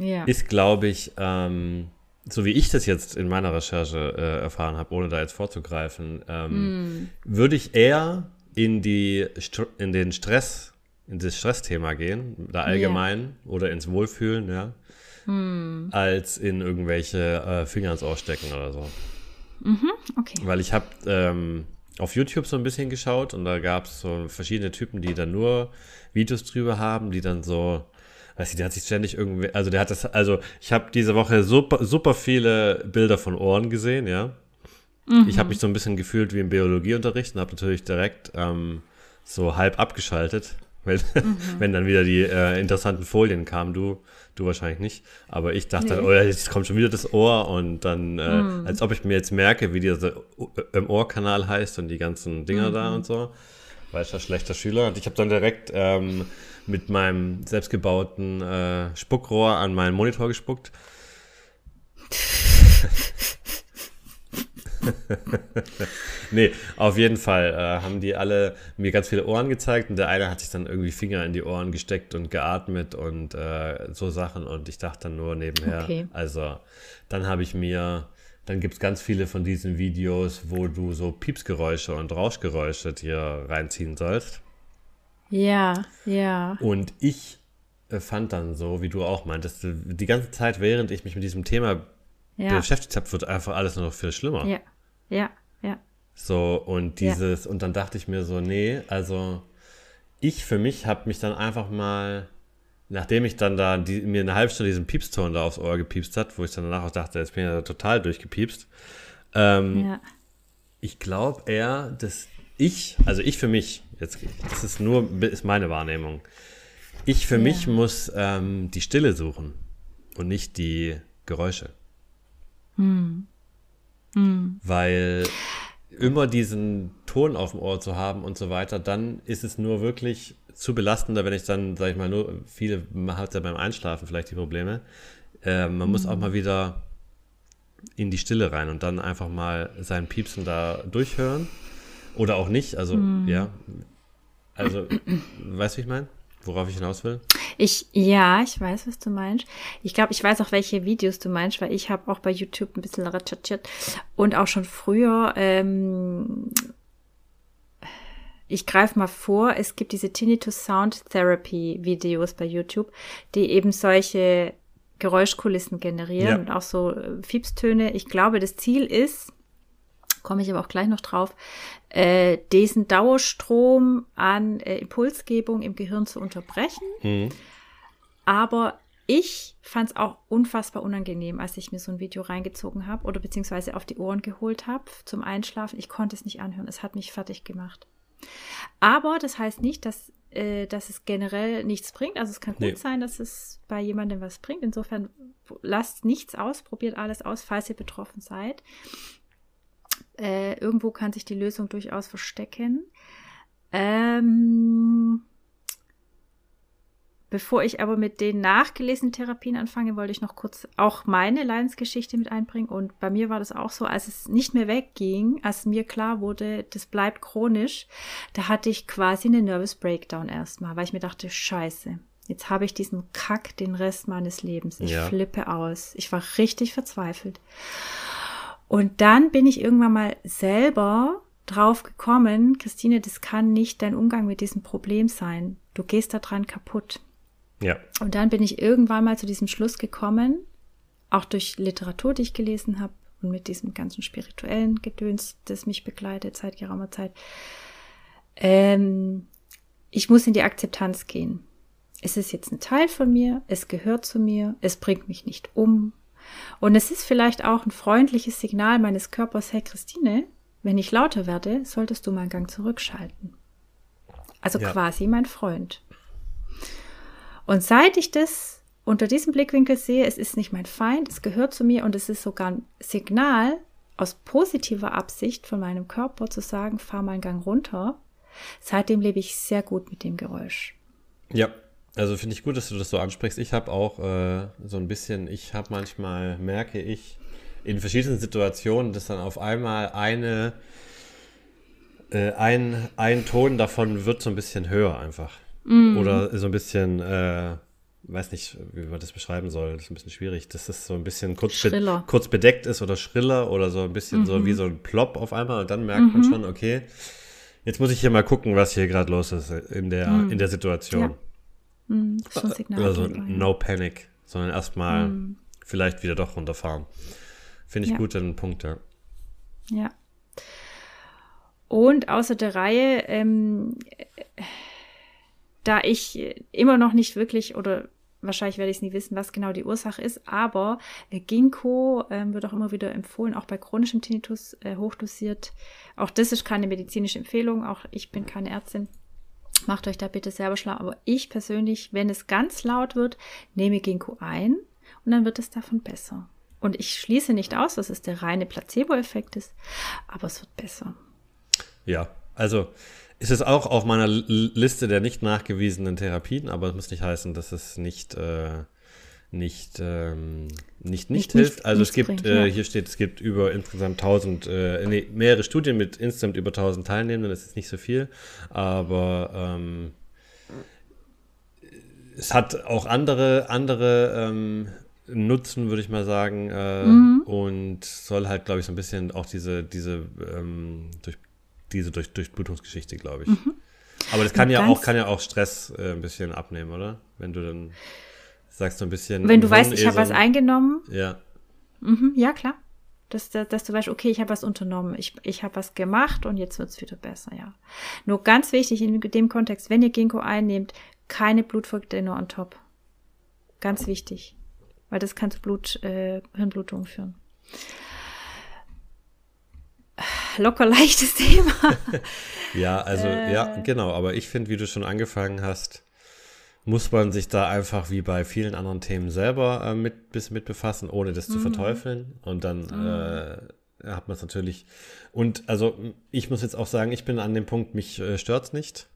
Ja. ist, glaube ich, ähm, so wie ich das jetzt in meiner Recherche äh, erfahren habe, ohne da jetzt vorzugreifen, ähm, würde ich eher in, die, in den Stress, in das Stressthema gehen, da allgemein oder ins Wohlfühlen, ja, als in irgendwelche äh, Finger ins Ohr stecken oder so. okay. Weil ich habe, ähm, auf YouTube so ein bisschen geschaut und da gab es so verschiedene Typen, die dann nur Videos drüber haben, die dann so, weiß ich, der hat sich ständig irgendwie, also der hat das, also ich habe diese Woche super, super viele Bilder von Ohren gesehen, ja. Mhm. Ich habe mich so ein bisschen gefühlt wie im Biologieunterricht und habe natürlich direkt ähm, so halb abgeschaltet, <laughs> weil, mhm. wenn dann wieder die äh, interessanten Folien kamen, du, du wahrscheinlich nicht. Aber ich dachte nee. dann, oh ja, jetzt kommt schon wieder das Ohr und dann, äh, mhm. als ob ich mir jetzt merke, wie dieser im Ohrkanal heißt und die ganzen Dinger mhm. da und so. Ja schlechter Schüler. Und ich habe dann direkt ähm, mit meinem selbstgebauten äh, Spuckrohr an meinen Monitor gespuckt. <laughs> nee, auf jeden Fall äh, haben die alle mir ganz viele Ohren gezeigt und der eine hat sich dann irgendwie Finger in die Ohren gesteckt und geatmet und äh, so Sachen und ich dachte dann nur nebenher, okay. also dann habe ich mir, dann gibt es ganz viele von diesen Videos, wo du so Piepsgeräusche und Rauschgeräusche dir reinziehen sollst. Ja, ja. Und ich äh, fand dann so, wie du auch meintest, die ganze Zeit, während ich mich mit diesem Thema ja. beschäftigt habe, wird einfach alles nur noch viel schlimmer. Ja. Ja, ja. So, und dieses, ja. und dann dachte ich mir so, nee, also ich für mich habe mich dann einfach mal, nachdem ich dann da die, mir eine halbe Stunde diesen Piepston da aufs Ohr gepiepst hat, wo ich dann danach auch dachte, jetzt bin ich ja total durchgepiepst. Ähm, ja. Ich glaube eher, dass ich, also ich für mich, jetzt, das ist nur, ist meine Wahrnehmung. Ich für ja. mich muss ähm, die Stille suchen und nicht die Geräusche. Hm. Mhm. Weil immer diesen Ton auf dem Ohr zu haben und so weiter, dann ist es nur wirklich zu belastender, wenn ich dann, sag ich mal, nur viele hat ja beim Einschlafen vielleicht die Probleme. Äh, man mhm. muss auch mal wieder in die Stille rein und dann einfach mal seinen Piepsen da durchhören. Oder auch nicht. Also, mhm. ja. Also, <clears throat> weißt du, wie ich meine? Worauf ich hinaus will? Ich, ja, ich weiß, was du meinst. Ich glaube, ich weiß auch, welche Videos du meinst, weil ich habe auch bei YouTube ein bisschen recherchiert und auch schon früher, ähm, ich greife mal vor, es gibt diese Tinnitus Sound Therapy Videos bei YouTube, die eben solche Geräuschkulissen generieren ja. und auch so äh, Fiepstöne. Ich glaube, das Ziel ist, komme ich aber auch gleich noch drauf, äh, diesen Dauerstrom an äh, Impulsgebung im Gehirn zu unterbrechen. Mhm. Aber ich fand es auch unfassbar unangenehm, als ich mir so ein Video reingezogen habe oder beziehungsweise auf die Ohren geholt habe zum Einschlafen. Ich konnte es nicht anhören. Es hat mich fertig gemacht. Aber das heißt nicht, dass, äh, dass es generell nichts bringt. Also es kann gut nee. sein, dass es bei jemandem was bringt. Insofern lasst nichts aus, probiert alles aus, falls ihr betroffen seid. Äh, irgendwo kann sich die Lösung durchaus verstecken. Ähm, bevor ich aber mit den nachgelesenen Therapien anfange, wollte ich noch kurz auch meine Leidensgeschichte mit einbringen. Und bei mir war das auch so, als es nicht mehr wegging, als mir klar wurde, das bleibt chronisch, da hatte ich quasi eine Nervous Breakdown erstmal, weil ich mir dachte, scheiße, jetzt habe ich diesen Kack den Rest meines Lebens. Ich ja. flippe aus. Ich war richtig verzweifelt. Und dann bin ich irgendwann mal selber drauf gekommen, Christine, das kann nicht dein Umgang mit diesem Problem sein. Du gehst daran kaputt. Ja. Und dann bin ich irgendwann mal zu diesem Schluss gekommen, auch durch Literatur, die ich gelesen habe und mit diesem ganzen spirituellen Gedöns, das mich begleitet seit geraumer Zeit. Ähm, ich muss in die Akzeptanz gehen. Es ist jetzt ein Teil von mir, es gehört zu mir, es bringt mich nicht um, und es ist vielleicht auch ein freundliches Signal meines Körpers, hey Christine, wenn ich lauter werde, solltest du mal einen Gang zurückschalten. Also ja. quasi mein Freund. Und seit ich das unter diesem Blickwinkel sehe, es ist nicht mein Feind, es gehört zu mir und es ist sogar ein Signal aus positiver Absicht von meinem Körper zu sagen, fahr mal einen Gang runter. Seitdem lebe ich sehr gut mit dem Geräusch. Ja, also finde ich gut, dass du das so ansprichst. Ich habe auch äh, so ein bisschen, ich habe manchmal, merke ich, in verschiedenen Situationen, dass dann auf einmal eine, äh, ein, ein Ton davon wird so ein bisschen höher einfach. Mm. Oder so ein bisschen, äh, weiß nicht, wie man das beschreiben soll, das ist ein bisschen schwierig, dass es so ein bisschen kurz, be kurz bedeckt ist oder schriller oder so ein bisschen mhm. so wie so ein Plop auf einmal und dann merkt mhm. man schon, okay, jetzt muss ich hier mal gucken, was hier gerade los ist in der, mhm. in der Situation. Ja. Mm, schon Signal also no panic, sondern erstmal mm. vielleicht wieder doch runterfahren. Finde ich ja. gut, den Punkt, ja. Ja. Und außer der Reihe, ähm, da ich immer noch nicht wirklich oder wahrscheinlich werde ich es nie wissen, was genau die Ursache ist, aber äh, Ginkgo äh, wird auch immer wieder empfohlen, auch bei chronischem Tinnitus äh, hochdosiert. Auch das ist keine medizinische Empfehlung, auch ich bin keine Ärztin. Macht euch da bitte selber schlau. Aber ich persönlich, wenn es ganz laut wird, nehme Ginkgo ein und dann wird es davon besser. Und ich schließe nicht aus, dass es der reine Placebo-Effekt ist, aber es wird besser. Ja, also ist es auch auf meiner Liste der nicht nachgewiesenen Therapien, aber es muss nicht heißen, dass es nicht, äh, nicht, ähm, nicht, nicht, nicht, hilft. Also es gibt, bringt, äh, ja. hier steht, es gibt über insgesamt 1000, äh, nee, mehrere Studien mit insgesamt über 1000 Teilnehmenden, das ist nicht so viel, aber ähm, es hat auch andere, andere ähm, Nutzen, würde ich mal sagen, äh, mhm. und soll halt, glaube ich, so ein bisschen auch diese, diese ähm, durch diese Durch Durchblutungsgeschichte, glaube ich. Mhm. Aber das kann ja auch, kann ja auch Stress äh, ein bisschen abnehmen, oder? Wenn du dann sagst, so ein bisschen. Wenn du weißt, ich habe was eingenommen. Ja. Mhm, ja, klar. Dass, dass, du weißt, okay, ich habe was unternommen, ich, ich habe was gemacht und jetzt wird es wieder besser, ja. Nur ganz wichtig in dem Kontext, wenn ihr Ginkgo einnehmt, keine Blutverdünner on top. Ganz wichtig. Weil das kann zu Blut, äh, Hirnblutung führen locker <laughs> leichtes Thema. <laughs> ja, also äh, ja, genau, aber ich finde, wie du schon angefangen hast, muss man sich da einfach wie bei vielen anderen Themen selber äh, mit, bis, mit befassen, ohne das zu mhm. verteufeln. Und dann mhm. äh, hat man es natürlich. Und also ich muss jetzt auch sagen, ich bin an dem Punkt, mich äh, stört es nicht.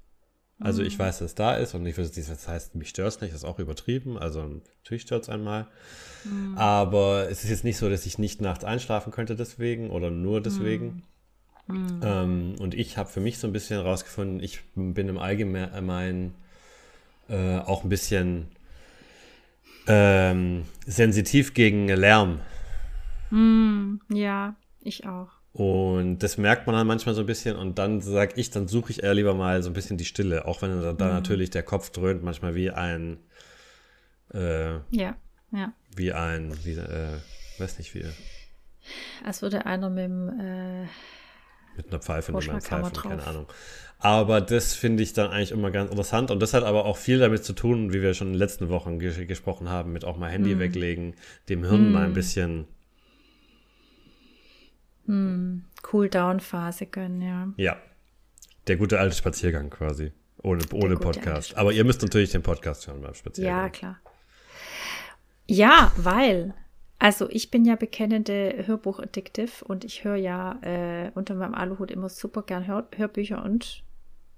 Also ich mhm. weiß, dass es da ist und ich würde das heißt, mich stört es nicht, das ist auch übertrieben. Also natürlich stört es einmal. Mhm. Aber es ist jetzt nicht so, dass ich nicht nachts einschlafen könnte deswegen oder nur deswegen. Mhm. Ähm, und ich habe für mich so ein bisschen herausgefunden, ich bin im Allgemeinen äh, auch ein bisschen ähm, sensitiv gegen Lärm. Mhm. Ja, ich auch. Und das merkt man dann manchmal so ein bisschen und dann sage ich, dann suche ich eher lieber mal so ein bisschen die Stille, auch wenn da, mhm. natürlich der Kopf dröhnt, manchmal wie ein äh, ja, ja. Wie ein, wie, äh, weiß nicht wie. Als würde einer mit dem äh, mit einer Pfeife mit einem Pfeifen, keine Ahnung. Aber das finde ich dann eigentlich immer ganz interessant und das hat aber auch viel damit zu tun, wie wir schon in den letzten Wochen ges gesprochen haben, mit auch mal Handy mm. weglegen, dem Hirn mm. mal ein bisschen mm. Cool-Down-Phase gönnen, ja. Ja. Der gute alte Spaziergang quasi. Ohne, ohne Podcast. Aber ihr müsst natürlich den Podcast hören beim Spaziergang. Ja, klar. Ja, weil also ich bin ja bekennende Hörbuch-Addictive und ich höre ja äh, unter meinem Aluhut immer super gern Hör Hörbücher und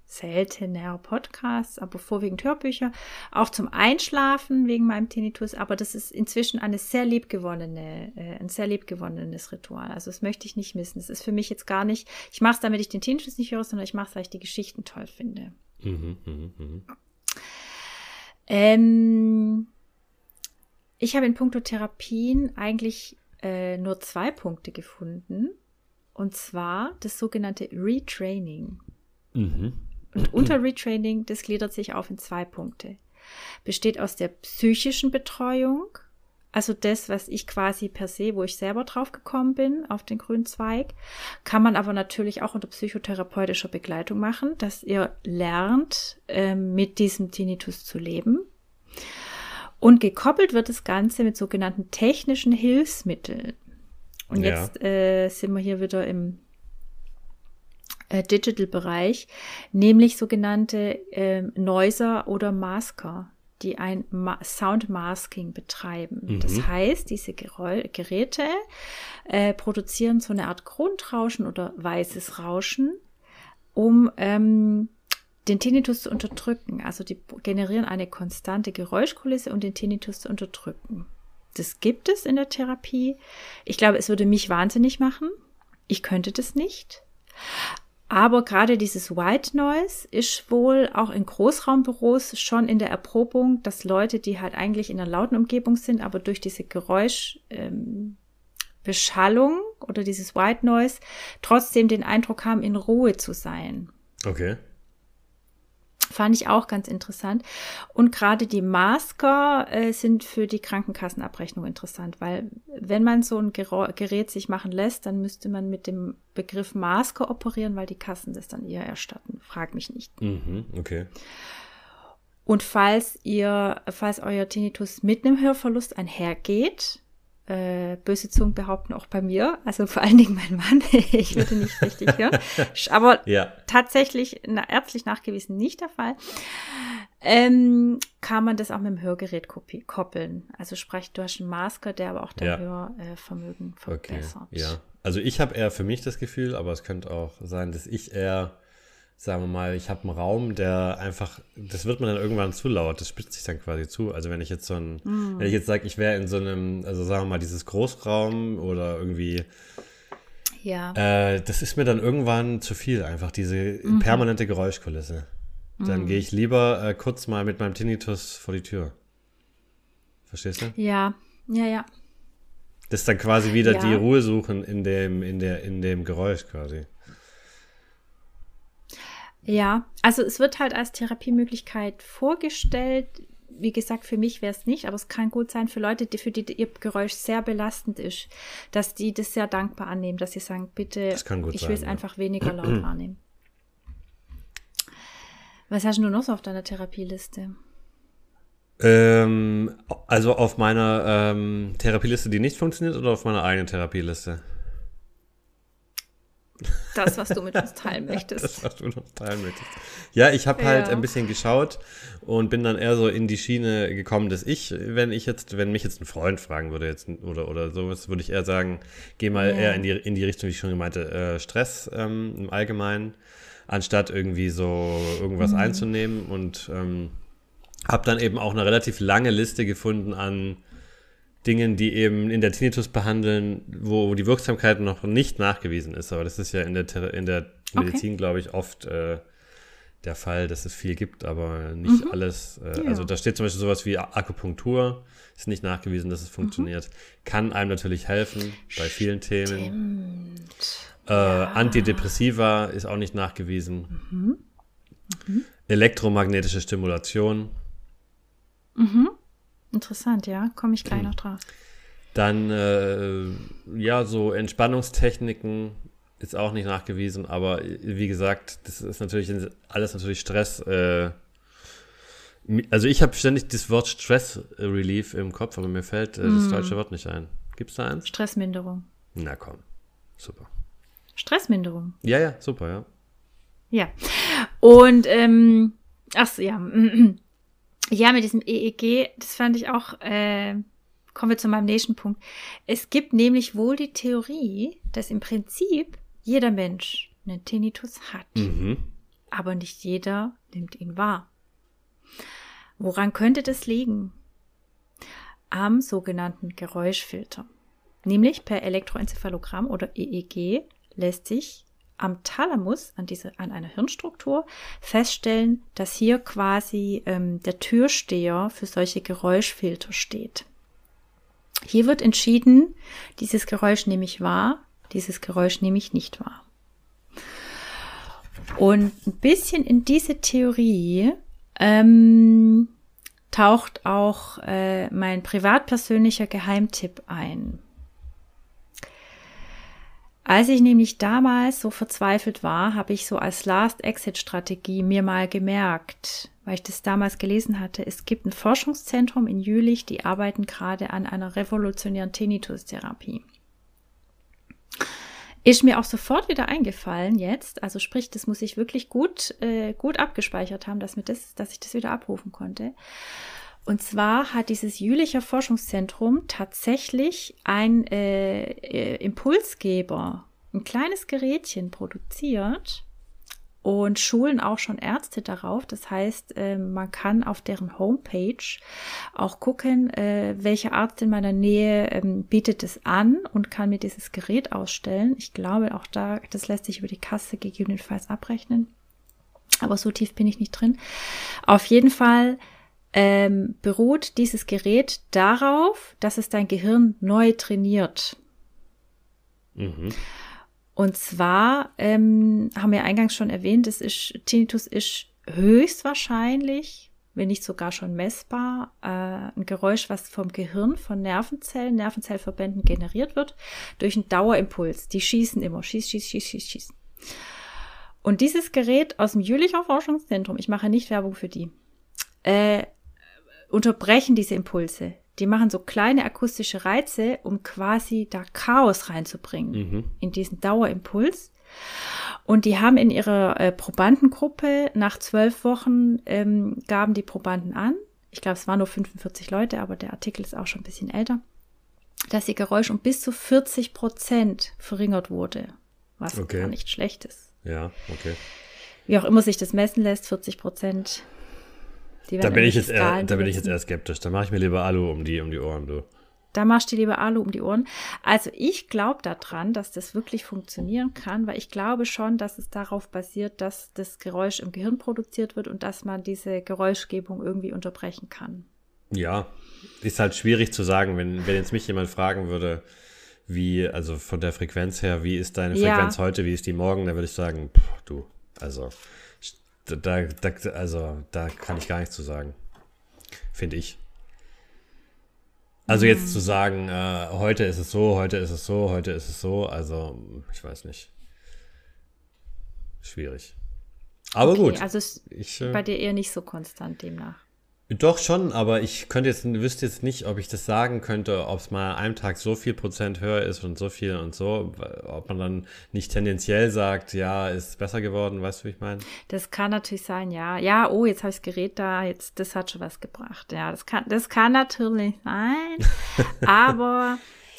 seltener Podcasts, aber vorwiegend Hörbücher, auch zum Einschlafen wegen meinem Tinnitus, aber das ist inzwischen eine sehr liebgewonnene, äh, ein sehr liebgewonnenes Ritual. Also das möchte ich nicht missen. Das ist für mich jetzt gar nicht, ich mache es, damit ich den Tinnitus nicht höre, sondern ich mache es, weil ich die Geschichten toll finde. Mhm, mh, mh. Ähm, ich habe in puncto Therapien eigentlich äh, nur zwei Punkte gefunden. Und zwar das sogenannte Retraining. Mhm. Und unter Retraining, das gliedert sich auf in zwei Punkte. Besteht aus der psychischen Betreuung, also das, was ich quasi per se, wo ich selber drauf gekommen bin, auf den grünen Zweig, kann man aber natürlich auch unter psychotherapeutischer Begleitung machen, dass ihr lernt, äh, mit diesem Tinnitus zu leben. Und gekoppelt wird das Ganze mit sogenannten technischen Hilfsmitteln. Und ja. jetzt äh, sind wir hier wieder im äh, Digital-Bereich, nämlich sogenannte äh, Noiser oder Masker, die ein Ma Sound Masking betreiben. Mhm. Das heißt, diese Gerä Geräte äh, produzieren so eine Art Grundrauschen oder weißes Rauschen, um ähm, den Tinnitus zu unterdrücken. Also die generieren eine konstante Geräuschkulisse, um den Tinnitus zu unterdrücken. Das gibt es in der Therapie. Ich glaube, es würde mich wahnsinnig machen. Ich könnte das nicht. Aber gerade dieses White Noise ist wohl auch in Großraumbüros schon in der Erprobung, dass Leute, die halt eigentlich in einer lauten Umgebung sind, aber durch diese Geräuschbeschallung ähm, oder dieses White Noise trotzdem den Eindruck haben, in Ruhe zu sein. Okay. Fand ich auch ganz interessant. Und gerade die Masker äh, sind für die Krankenkassenabrechnung interessant, weil wenn man so ein Gerät sich machen lässt, dann müsste man mit dem Begriff Masker operieren, weil die Kassen das dann eher erstatten. Frag mich nicht. Mhm, okay. Und falls ihr, falls euer Tinnitus mit einem Hörverlust einhergeht, äh, böse Zungen behaupten auch bei mir, also vor allen Dingen mein Mann, <laughs> ich würde nicht richtig hören, aber <laughs> ja. tatsächlich na, ärztlich nachgewiesen nicht der Fall, ähm, kann man das auch mit dem Hörgerät koppeln. Also sprich, du hast einen Masker, der aber auch dein ja. Hörvermögen verbessert. Okay. Ja, also ich habe eher für mich das Gefühl, aber es könnte auch sein, dass ich eher sagen wir mal, ich habe einen Raum, der einfach, das wird mir dann irgendwann zu laut, das spitzt sich dann quasi zu. Also wenn ich jetzt so ein, mm. wenn ich jetzt sage, ich wäre in so einem, also sagen wir mal, dieses Großraum oder irgendwie, ja. Äh, das ist mir dann irgendwann zu viel, einfach diese mhm. permanente Geräuschkulisse. Dann mhm. gehe ich lieber äh, kurz mal mit meinem Tinnitus vor die Tür. Verstehst du? Ja, ja, ja. Das ist dann quasi wieder ja. die Ruhe suchen in dem, in der, in dem Geräusch quasi. Ja, also es wird halt als Therapiemöglichkeit vorgestellt. Wie gesagt, für mich wäre es nicht, aber es kann gut sein für Leute, die, für die ihr Geräusch sehr belastend ist, dass die das sehr dankbar annehmen, dass sie sagen, bitte, ich will es ja. einfach weniger laut <clears throat> wahrnehmen. Was hast du noch so auf deiner Therapieliste? Ähm, also auf meiner ähm, Therapieliste, die nicht funktioniert, oder auf meiner eigenen Therapieliste? Das, was du mit uns teilen möchtest. Das, was du mit uns teilen möchtest. Ja, ich habe halt ein bisschen geschaut und bin dann eher so in die Schiene gekommen, dass ich, wenn ich jetzt, wenn mich jetzt ein Freund fragen würde jetzt oder, oder sowas, würde ich eher sagen, geh mal ja. eher in die, in die Richtung, wie ich schon gemeinte, äh, Stress ähm, im Allgemeinen, anstatt irgendwie so irgendwas mhm. einzunehmen und ähm, habe dann eben auch eine relativ lange Liste gefunden an Dingen, die eben in der Tinnitus behandeln, wo die Wirksamkeit noch nicht nachgewiesen ist. Aber das ist ja in der, in der Medizin, okay. glaube ich, oft äh, der Fall, dass es viel gibt, aber nicht mhm. alles. Äh, ja. Also da steht zum Beispiel sowas wie Akupunktur, ist nicht nachgewiesen, dass es mhm. funktioniert. Mhm. Kann einem natürlich helfen bei vielen Themen. Äh, ja. Antidepressiva ist auch nicht nachgewiesen. Mhm. mhm. Elektromagnetische Stimulation. Mhm. Interessant, ja. Komme ich gleich mhm. noch drauf. Dann, äh, ja, so Entspannungstechniken ist auch nicht nachgewiesen, aber wie gesagt, das ist natürlich alles natürlich Stress. Äh, also ich habe ständig das Wort Stress Relief im Kopf, aber mir fällt äh, das mm. deutsche Wort nicht ein. Gibt es da eins? Stressminderung. Na komm, super. Stressminderung. Ja, ja, super, ja. Ja. Und ähm, ach ja, ja, mit diesem EEG, das fand ich auch, äh, kommen wir zu meinem nächsten Punkt. Es gibt nämlich wohl die Theorie, dass im Prinzip jeder Mensch einen Tinnitus hat. Mhm. Aber nicht jeder nimmt ihn wahr. Woran könnte das liegen? Am sogenannten Geräuschfilter. Nämlich per Elektroenzephalogramm oder EEG lässt sich am Thalamus, an, diese, an einer Hirnstruktur, feststellen, dass hier quasi ähm, der Türsteher für solche Geräuschfilter steht. Hier wird entschieden, dieses Geräusch nehme ich wahr, dieses Geräusch nehme ich nicht wahr. Und ein bisschen in diese Theorie ähm, taucht auch äh, mein privatpersönlicher Geheimtipp ein. Als ich nämlich damals so verzweifelt war, habe ich so als Last-Exit-Strategie mir mal gemerkt, weil ich das damals gelesen hatte, es gibt ein Forschungszentrum in Jülich, die arbeiten gerade an einer revolutionären Tinnitus-Therapie. Ist mir auch sofort wieder eingefallen jetzt, also sprich, das muss ich wirklich gut, äh, gut abgespeichert haben, dass, mir das, dass ich das wieder abrufen konnte. Und zwar hat dieses Jülicher Forschungszentrum tatsächlich ein äh, äh, Impulsgeber, ein kleines Gerätchen produziert und schulen auch schon Ärzte darauf. Das heißt, äh, man kann auf deren Homepage auch gucken, äh, welche Arzt in meiner Nähe ähm, bietet es an und kann mir dieses Gerät ausstellen. Ich glaube, auch da, das lässt sich über die Kasse gegebenenfalls abrechnen. Aber so tief bin ich nicht drin. Auf jeden Fall ähm, beruht dieses Gerät darauf, dass es dein Gehirn neu trainiert. Mhm. Und zwar ähm, haben wir eingangs schon erwähnt, es ist, Tinnitus ist höchstwahrscheinlich, wenn nicht sogar schon messbar, äh, ein Geräusch, was vom Gehirn, von Nervenzellen, Nervenzellverbänden generiert wird, durch einen Dauerimpuls. Die schießen immer, schieß, schieß, schieß, schieß, schieß. Und dieses Gerät aus dem Jülicher Forschungszentrum, ich mache nicht Werbung für die, äh, unterbrechen diese Impulse. Die machen so kleine akustische Reize, um quasi da Chaos reinzubringen Mhm. in diesen Dauerimpuls. Und die haben in ihrer äh, Probandengruppe nach zwölf Wochen ähm, gaben die Probanden an, ich glaube, es waren nur 45 Leute, aber der Artikel ist auch schon ein bisschen älter, dass ihr Geräusch um bis zu 40 Prozent verringert wurde, was Okay. gar nicht schlecht ist. Ja, okay. Wie auch immer sich das messen lässt, 40 Prozent. Da bin ich jetzt eher, da bin ich jetzt eher skeptisch. Da mache ich mir lieber Alu um die, um die Ohren, du. Da machst du lieber Alu um die Ohren. Also ich glaube daran, dass das wirklich funktionieren kann, weil ich glaube schon, dass es darauf basiert, dass das Geräusch im Gehirn produziert wird und dass man diese Geräuschgebung irgendwie unterbrechen kann. Ja, ist halt schwierig zu sagen, wenn, wenn jetzt mich jemand fragen würde, wie, also von der Frequenz her, wie ist deine Ja. Frequenz heute, wie ist die morgen, dann würde ich sagen, pff, du, also, da, da, also, da kann ich gar nichts zu sagen. Finde ich. Also jetzt zu sagen, äh, heute ist es so, heute ist es so, heute ist es so, also, ich weiß nicht. Schwierig. Aber Okay, gut. Also ist ich, äh, bei dir eher nicht so konstant demnach. Doch schon, aber ich könnte jetzt, wüsste jetzt nicht, ob ich das sagen könnte, ob es mal an einem Tag so viel Prozent höher ist und so viel und so, ob man dann nicht tendenziell sagt, ja, ist besser geworden, weißt du, wie ich meine? Das kann natürlich sein, ja. Ja, oh, jetzt habe ich das Gerät da, jetzt, das hat schon was gebracht. Ja, das kann, das kann natürlich sein. <laughs> aber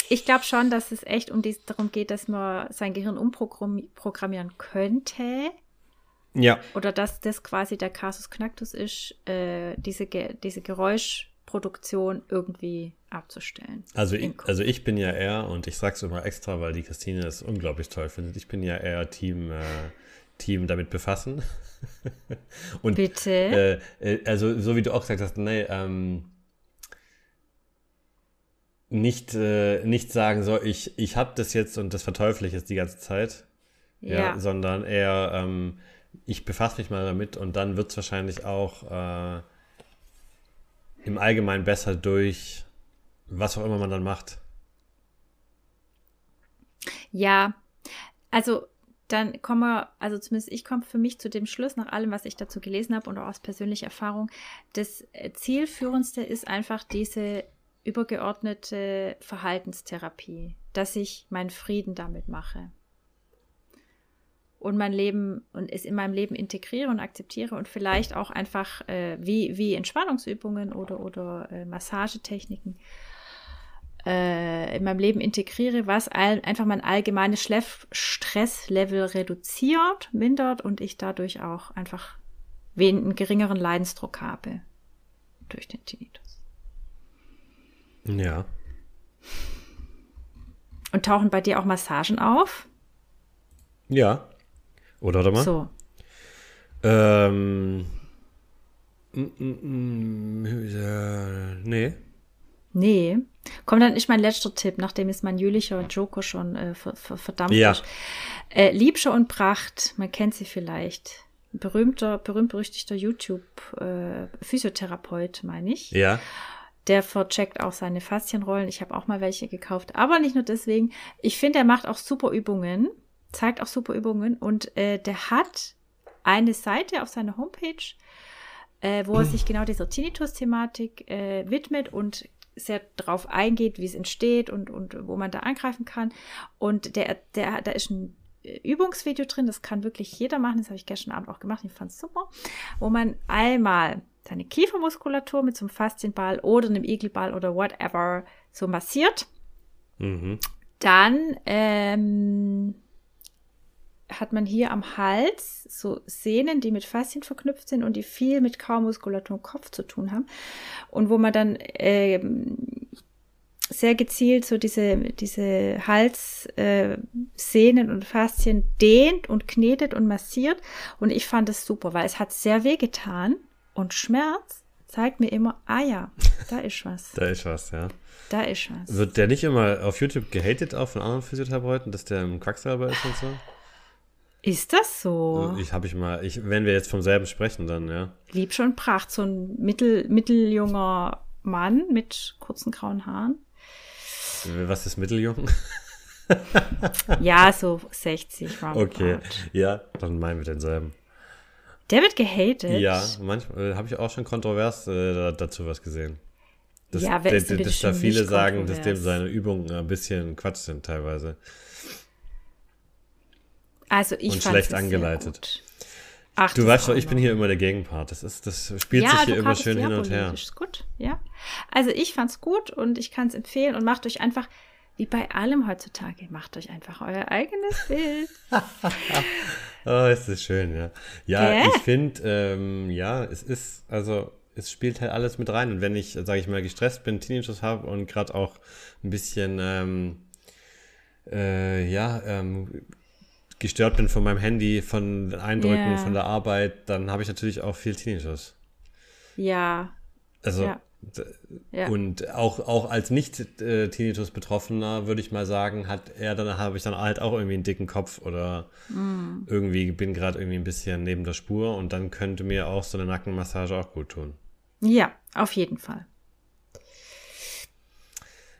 ich glaube schon, dass es echt um dies, darum geht, dass man sein Gehirn umprogrammieren könnte. Ja. Oder dass das quasi der Kasus Knacktus ist, äh, diese, Ge diese Geräuschproduktion irgendwie abzustellen. Also ich, also ich bin ja eher, und ich sag's immer extra, weil die Christine das unglaublich toll findet, ich bin ja eher Team, äh, Team damit befassen. <laughs> und Bitte? Äh, äh, also, so wie du auch gesagt hast, nee, ähm, nicht, äh, nicht sagen, so, ich, ich habe das jetzt und das verteufle ich jetzt die ganze Zeit. Ja, ja. sondern eher, ähm, ich befasse mich mal damit und dann wird es wahrscheinlich auch äh, im Allgemeinen besser durch was auch immer man dann macht. Ja, also dann kommen wir, also zumindest ich komme für mich zu dem Schluss, nach allem, was ich dazu gelesen habe und auch aus persönlicher Erfahrung, das zielführendste ist einfach diese übergeordnete Verhaltenstherapie, dass ich meinen Frieden damit mache und mein Leben und es in meinem Leben integriere und akzeptiere und vielleicht auch einfach äh, wie, wie Entspannungsübungen oder, oder äh, Massagetechniken äh, in meinem Leben integriere, was all, einfach mein allgemeines Schleff Stresslevel reduziert, mindert und ich dadurch auch einfach wen, einen geringeren Leidensdruck habe durch den Tinnitus. Ja. Und tauchen bei dir auch Massagen auf? Ja. Oder, oder mal? So. Ähm. mm, mm, mm, äh, nee. Nee. Komm, dann ist mein letzter Tipp, nachdem jetzt mein jülicher Joker schon äh, ver ver verdampft Ja. ist. Äh, Liebscher und Pracht, man kennt sie vielleicht. Berühmter, berühmt-berüchtigter YouTube-Physiotherapeut, meine ich. Ja. Der vercheckt auch seine Faszienrollen. Ich habe auch mal welche gekauft. Aber nicht nur deswegen. Ich finde, er macht auch super Übungen, zeigt auch super Übungen. Und äh, der hat eine Seite auf seiner Homepage, äh, wo er sich genau dieser Tinnitus-Thematik äh, widmet und sehr drauf eingeht, wie es entsteht und, und wo man da angreifen kann. Und der, der, da ist ein äh, Übungsvideo drin, das kann wirklich jeder machen. Das habe ich gestern Abend auch gemacht. Ich fand es super. Wo man einmal seine Kiefermuskulatur mit so einem Faszienball oder einem Igelball oder whatever so massiert. Mhm. Dann ähm, hat man hier am Hals so Sehnen, die mit Faszien verknüpft sind und die viel mit Kaumuskulatur und Kopf zu tun haben. Und wo man dann ähm, sehr gezielt so diese, diese Halssehnen äh, und Faszien dehnt und knetet und massiert. Und ich fand es super, weil es hat sehr weh getan und Schmerz zeigt mir immer, ah ja, da ist was, <laughs> Da ist was, ja. da ist was. Wird der nicht immer auf YouTube gehatet, auch von anderen Physiotherapeuten, dass der ein Quacksalber ist und so? Ist das so? Ich habe ich mal, ich, wenn wir jetzt vom selben sprechen, dann, ja. Lieb schon Pracht, so ein mittel, mitteljunger Mann mit kurzen grauen Haaren. Was ist mitteljung? <laughs> ja, so 60 roundabout. Okay, ja, dann meinen wir denselben. Der wird gehatet. Ja, manchmal äh, habe ich auch schon kontrovers äh, dazu was gesehen. Dass, ja, wer ist dass da viele sagen, dass dem seine Übungen ein bisschen Quatsch sind teilweise. Also ich Und schlecht angeleitet. Ach, du weißt doch, ich bin hier immer der Gegenpart. Das, ist, das spielt ja, sich hier immer schön hin und her. Ist gut, ja. Also ich fand's gut und ich kann es empfehlen und macht euch einfach, wie bei allem heutzutage, macht euch einfach euer eigenes Bild. <laughs> <laughs> oh, ist das schön, ja. Ja, äh? ich finde, ähm, ja, es ist, also es spielt halt alles mit rein. Und wenn ich, sage ich mal, gestresst bin, Teenagers habe und gerade auch ein bisschen, ähm, äh, ja, ähm, gestört bin von meinem Handy, von den Eindrücken, yeah. von der Arbeit, dann habe ich natürlich auch viel Tinnitus. Ja. Also, ja. Ja. Und auch, auch als Nicht-Tinnitus-Betroffener würde ich mal sagen, hat er dann, habe ich dann halt auch irgendwie einen dicken Kopf oder mm. irgendwie bin gerade irgendwie ein bisschen neben der Spur und dann könnte mir auch so eine Nackenmassage auch gut tun. Ja, auf jeden Fall.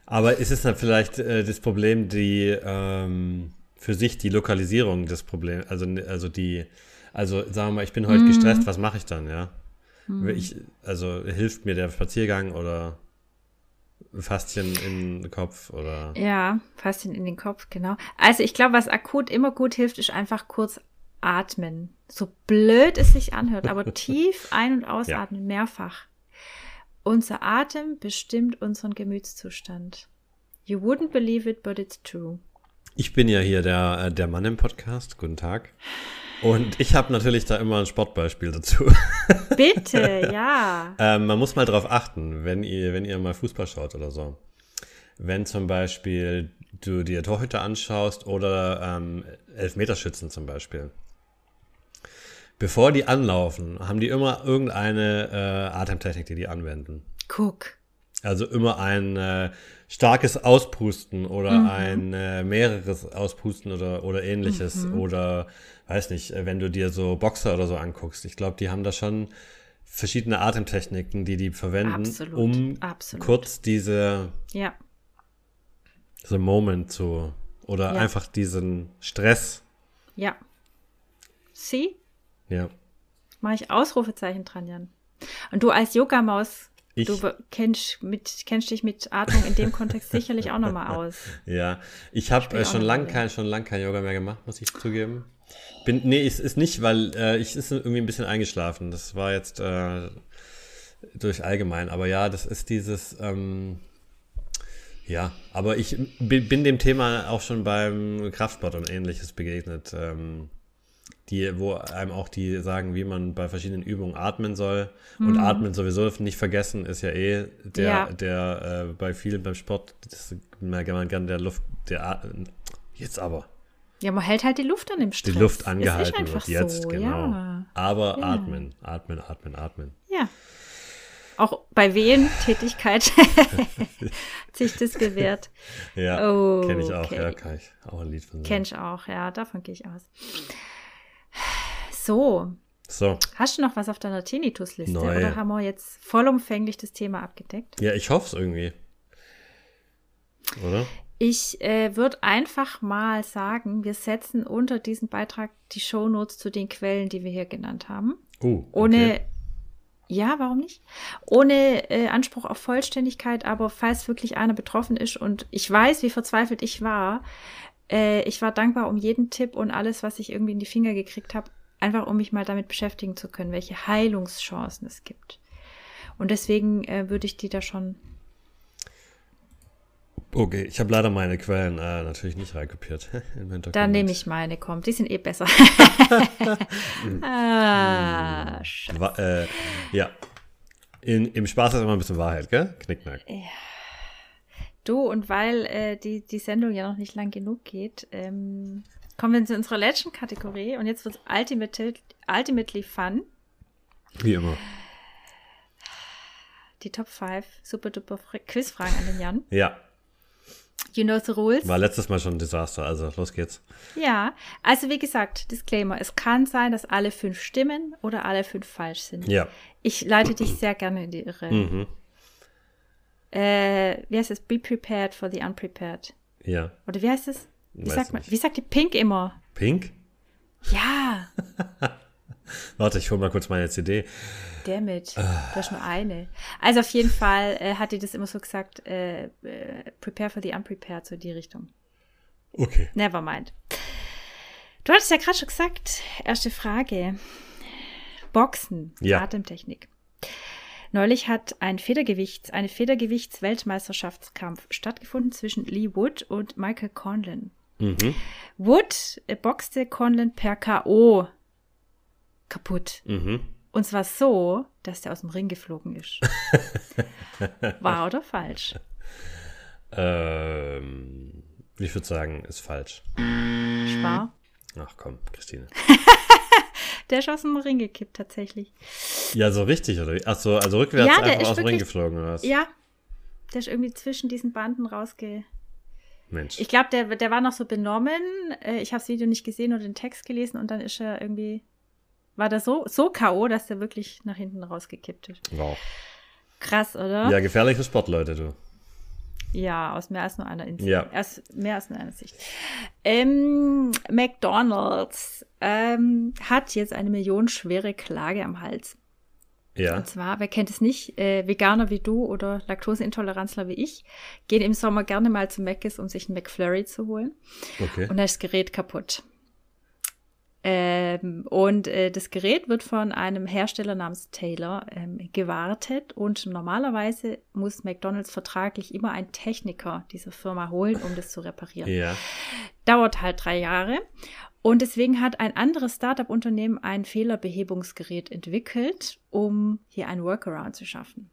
Aber ist es dann vielleicht äh, das Problem, die ähm, für sich die Lokalisierung des Problems, also, also die, also sagen wir mal, ich bin heute mm. gestresst, was mache ich dann, ja? Mm. Ich, also hilft mir der Spaziergang oder Faszien in den Kopf oder? Ja, Faszien in den Kopf, genau. Also ich glaube, was akut immer gut hilft, ist einfach kurz atmen. So blöd es sich anhört, aber <laughs> tief ein- und ausatmen, ja. mehrfach. Unser Atem bestimmt unseren Gemütszustand. You wouldn't believe it, but it's true. Ich bin ja hier der, äh, der Mann im Podcast. Guten Tag. Und ich habe natürlich da immer ein Sportbeispiel dazu. <laughs> Bitte, ja. ähm, man muss mal drauf achten, wenn ihr, wenn ihr mal Fußball schaut oder so. Wenn zum Beispiel du dir Torhüter anschaust oder ähm, Elfmeterschützen zum Beispiel. Bevor die anlaufen, haben die immer irgendeine äh, Atemtechnik, die die anwenden. Guck. Also immer ein äh, starkes Auspusten oder mhm. ein äh, mehreres Auspusten oder, oder ähnliches. Mhm. Oder, weiß nicht, äh, wenn du dir so Boxer oder so anguckst. Ich glaube, die haben da schon verschiedene Atemtechniken, die die verwenden, Absolut. um Absolut. kurz diese ja. so Moment zu oder ja. einfach diesen Stress. Ja. Sie? Ja. Mache ich Ausrufezeichen dran, Jan. Und du als Yoga-Maus ich, du kennst, mit, kennst dich mit Atmung in dem Kontext sicherlich auch nochmal aus. <laughs> Ja, ich habe äh, schon lange kein, schon lang kein Yoga mehr gemacht, muss ich zugeben. Bin, nee, es ist nicht, weil äh, ich ist irgendwie ein bisschen eingeschlafen. Das war jetzt äh, durch allgemein. Aber ja, das ist dieses, ähm, ja, aber ich bin, bin, dem Thema auch schon beim Kraftsport und ähnliches begegnet. Ähm, die, wo einem auch die sagen, wie man bei verschiedenen Übungen atmen soll. Mhm. Und atmen sowieso nicht vergessen, ist ja eh der, ja. der äh, bei vielen beim Sport, das merkt man gerne der Luft, der jetzt aber. Ja, man hält halt die Luft an dem Stress. Die Luft angehalten wird jetzt, so, genau. Ja. Aber ja. atmen, atmen, atmen, atmen. Ja. Auch bei Wehentätigkeit <laughs> hat sich das bewährt. Ja, oh, kenne ich auch, okay. ja, kann ich auch ein Lied von. Kenn ich auch, ja, davon gehe ich aus. So. So. Hast du noch was auf deiner Tinnitus-Liste? Oder haben wir jetzt vollumfänglich das Thema abgedeckt? Ja, ich hoffe es irgendwie. Oder? Ich äh, würde einfach mal sagen, wir setzen unter diesen Beitrag die Shownotes zu den Quellen, die wir hier genannt haben. Uh, okay. Ohne, ja, warum nicht? Ohne äh, Anspruch auf Vollständigkeit, aber falls wirklich einer betroffen ist und ich weiß, wie verzweifelt ich war, äh, ich war dankbar um jeden Tipp und alles, was ich irgendwie in die Finger gekriegt habe, einfach um mich mal damit beschäftigen zu können, welche Heilungschancen es gibt. Und deswegen äh, würde ich die da schon. Okay, ich habe leider meine Quellen äh, natürlich nicht reinkopiert. <laughs> Dann nehme ich meine, komm, die sind eh besser. <laughs> ah, äh, ja. In, Im Spaß ist immer ein bisschen Wahrheit, gell? Knickknack. Ja. Du, und weil äh, die, die Sendung ja noch nicht lang genug geht, ähm, kommen wir zu unserer letzten Kategorie und jetzt wird es ultimately, ultimately fun. Wie immer. Die Top 5 super duper Quizfragen an den Jan. Ja. You know the rules? War letztes Mal schon ein Desaster, also los geht's. Ja, also wie gesagt, Disclaimer, es kann sein, dass alle fünf stimmen oder alle fünf falsch sind. Ja. Ich leite dich sehr gerne in die Irre. Mhm. Äh, wie heißt es? Be prepared for the unprepared. Ja. Oder wie heißt es? Wie sagt man? Wie sagt die Pink immer? Pink? Ja, <laughs> Warte, ich hole mal kurz meine CD. damit. Du hast nur eine. Also auf jeden Fall äh, hat die das immer so gesagt, äh, äh, prepare for the unprepared, so die Richtung. Okay. Never mind. Du hattest ja gerade schon gesagt, erste Frage. Boxen, Ja. Atemtechnik. Neulich hat ein Federgewichts, eine Federgewichts-Weltmeisterschaftskampf stattgefunden zwischen Lee Wood und Michael Conlon. Mhm. Wood boxte Conlon per K.O. kaputt. Mhm. Und zwar so, dass der aus dem Ring geflogen ist. <laughs> Wahr oder falsch? Ähm, ich würde sagen, ist falsch. Wahr. Ach komm, Christine. <laughs> Der ist aus dem Ring gekippt tatsächlich. Ja, so richtig, oder wie? Ach so, also rückwärts Ja, einfach aus dem Ring geflogen, oder was? Ja, der ist irgendwie zwischen diesen Banden rausge... Mensch. Ich glaube, der, der war noch so benommen. Äh, Ich habe das Video nicht gesehen oder den Text gelesen und dann ist er irgendwie... War der so, so K.O., dass der wirklich nach hinten rausgekippt ist. wow. Krass, oder? Ja, gefährliche Sportleute, du. Ja, aus mehr als nur einer Insicht. Ja. Aus mehr als nur einer Sicht. Ähm, McDonald's ähm, hat jetzt eine millionenschwere Klage am Hals. Ja. Und zwar, wer kennt es nicht, äh, Veganer wie du oder Laktoseintoleranzler wie ich gehen im Sommer gerne mal zu Mc's, um sich einen McFlurry zu holen. Okay. Und da ist das Gerät kaputt. Ähm, und äh, das Gerät wird von einem Hersteller namens Taylor ähm, gewartet und normalerweise muss McDonald's vertraglich immer einen Techniker dieser Firma holen, um das zu reparieren. Ja. Dauert halt drei Jahre. Und deswegen hat ein anderes Startup-Unternehmen ein Fehlerbehebungsgerät entwickelt, um hier einen Workaround zu schaffen.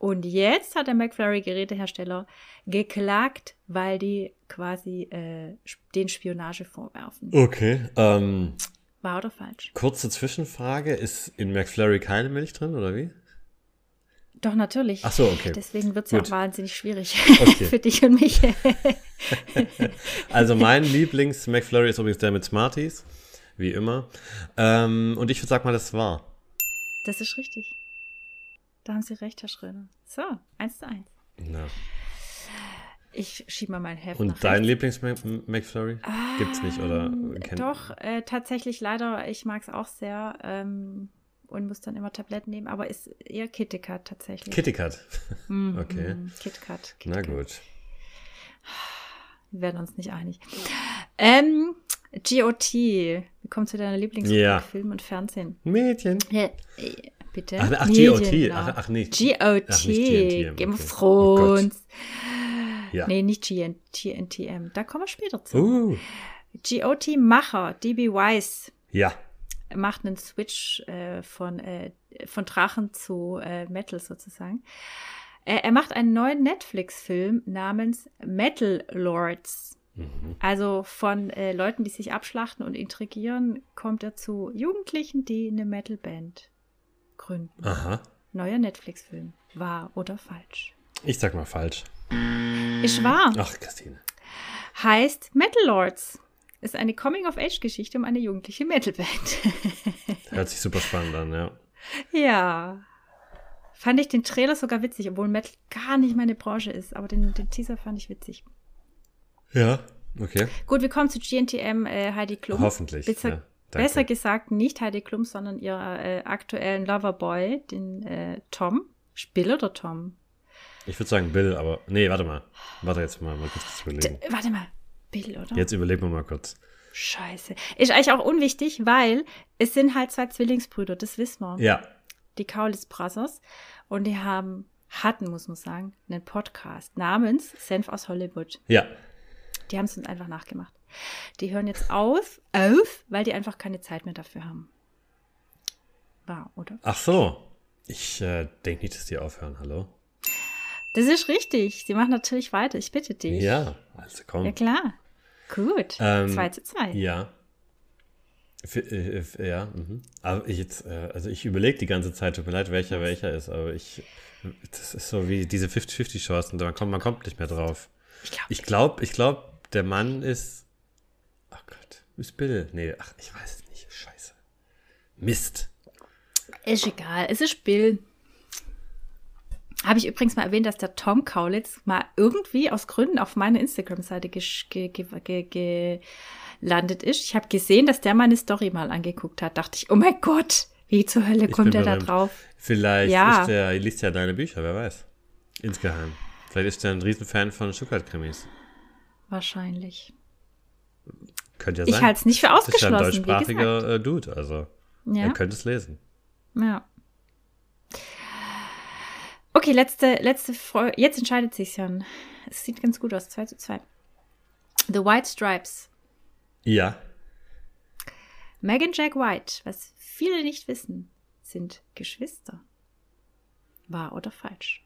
Und jetzt hat der McFlurry-Gerätehersteller geklagt, weil die quasi äh, den Spionage vorwerfen. Okay. Ähm, Wahr oder falsch? kurze Zwischenfrage. Ist in McFlurry keine Milch drin, oder wie? Doch, natürlich. Ach so, okay. Deswegen wird es ja auch wahnsinnig schwierig Okay. <laughs> für dich und mich. <laughs> Also mein Lieblings-McFlurry ist übrigens der mit Smarties. Wie immer. Ähm, und ich sag mal, das war. Das ist richtig. Da haben Sie recht, Herr Schröder. So, eins zu eins. Na. Ich schiebe mal mein Heft Und dein. Lieblings-McFlurry? Gibt's nicht, oder? Doch, äh, tatsächlich leider, ich mag es auch sehr ähm, und muss dann immer Tabletten nehmen, aber ist eher KitKat tatsächlich. Kitty Cat. Mhm, <laughs> okay. KitKat. Na KitKat. gut. Wir werden uns nicht einig. Ähm, GOT. Wir kommen zu deiner Lieblingsrubrik Ja. Film und Fernsehen. Mädchen. Ja, bitte. Ach, ach GOT. Ach, ach nicht. GOT. Ach, nicht GNTM, Game okay. of Oh. Thrones. Ja. nee, nicht GN, GNTM. Da kommen wir später zu. Uh. GOT-Macher, DB Weiss, Ja. macht einen Switch äh, von, äh, von Drachen zu äh, Metal sozusagen. Äh, er macht einen neuen Netflix-Film namens Metal Lords. Mhm. Also von äh, Leuten, die sich abschlachten und intrigieren, kommt er zu Jugendlichen, die eine Metal-Band gründen. Aha. Neuer Netflix-Film. Wahr oder falsch? Ich sag mal falsch. Ist wahr. Ach, Christine. Heißt Metal Lords. Ist eine Coming-of-Age-Geschichte um eine jugendliche Metal-Band. <laughs> Hört sich super spannend an, ja. ja. Fand ich den Trailer sogar witzig, obwohl Metal gar nicht meine Branche ist. Aber den, den Teaser fand ich witzig. Ja. Okay. Gut, wir kommen zu GNTM äh, Heidi Klum. Hoffentlich. Besser, ja. Danke. besser gesagt nicht Heidi Klum, sondern ihr äh, aktuellen Loverboy, den äh, Tom. Bill oder Tom? Ich würde sagen Bill, aber. Nee, warte mal. Warte jetzt mal, mal kurz D überlegen. warte mal. Bill, oder? Jetzt überlegen wir mal kurz. Scheiße. Ist eigentlich auch unwichtig, weil es sind halt zwei Zwillingsbrüder, das wissen wir. Ja. Die Kaulis Brothers. Und die haben, hatten, muss man sagen, einen Podcast namens Senf aus Hollywood. Ja. Die haben es uns einfach nachgemacht. Die hören jetzt auf, auf, weil die einfach keine Zeit mehr dafür haben. War, oder? Ach so. Ich äh, denke nicht, dass die aufhören. Hallo? Das ist richtig. Sie machen natürlich weiter. Ich bitte dich. Ja. Also komm. Ja, klar. Gut. Ähm, 2 zu 2. Ja. F äh, f- ja, mhm. aber ich jetzt, äh, also ich überlege die ganze Zeit, tut mir leid, welcher welcher ist, aber ich, das ist so wie diese 50-50 Chancen, man kommt, man kommt nicht mehr drauf. Ich glaube. Ich glaube, ich glaub, der Mann ist. Ist Bill. Nee, ach, ich weiß es nicht. Scheiße. Mist. Ist egal. Es ist Bill. Habe ich übrigens mal erwähnt, dass der Tom Kaulitz mal irgendwie aus Gründen auf meiner Instagram-Seite gelandet ist. Ich habe gesehen, dass der meine Story mal angeguckt hat. Dachte ich, oh mein Gott, wie zur Hölle Ich kommt der da drauf? Vielleicht Ja. ist der, liest ja deine Bücher, wer weiß. Insgeheim. Vielleicht ist er ein Riesenfan von Stuttgart-Krimis. Wahrscheinlich. Könnte ja Ich sein. halte es nicht für Das ist ja ein ausgeschlossen, deutschsprachiger äh, Dude, also Ja. er könnte es lesen. Ja. Okay, letzte, letzte Frage. Jetzt entscheidet sich ja. Es sieht ganz gut aus. 2 zu 2. The White Stripes. Ja. Meg Jack White, was viele nicht wissen, sind Geschwister. Wahr oder falsch?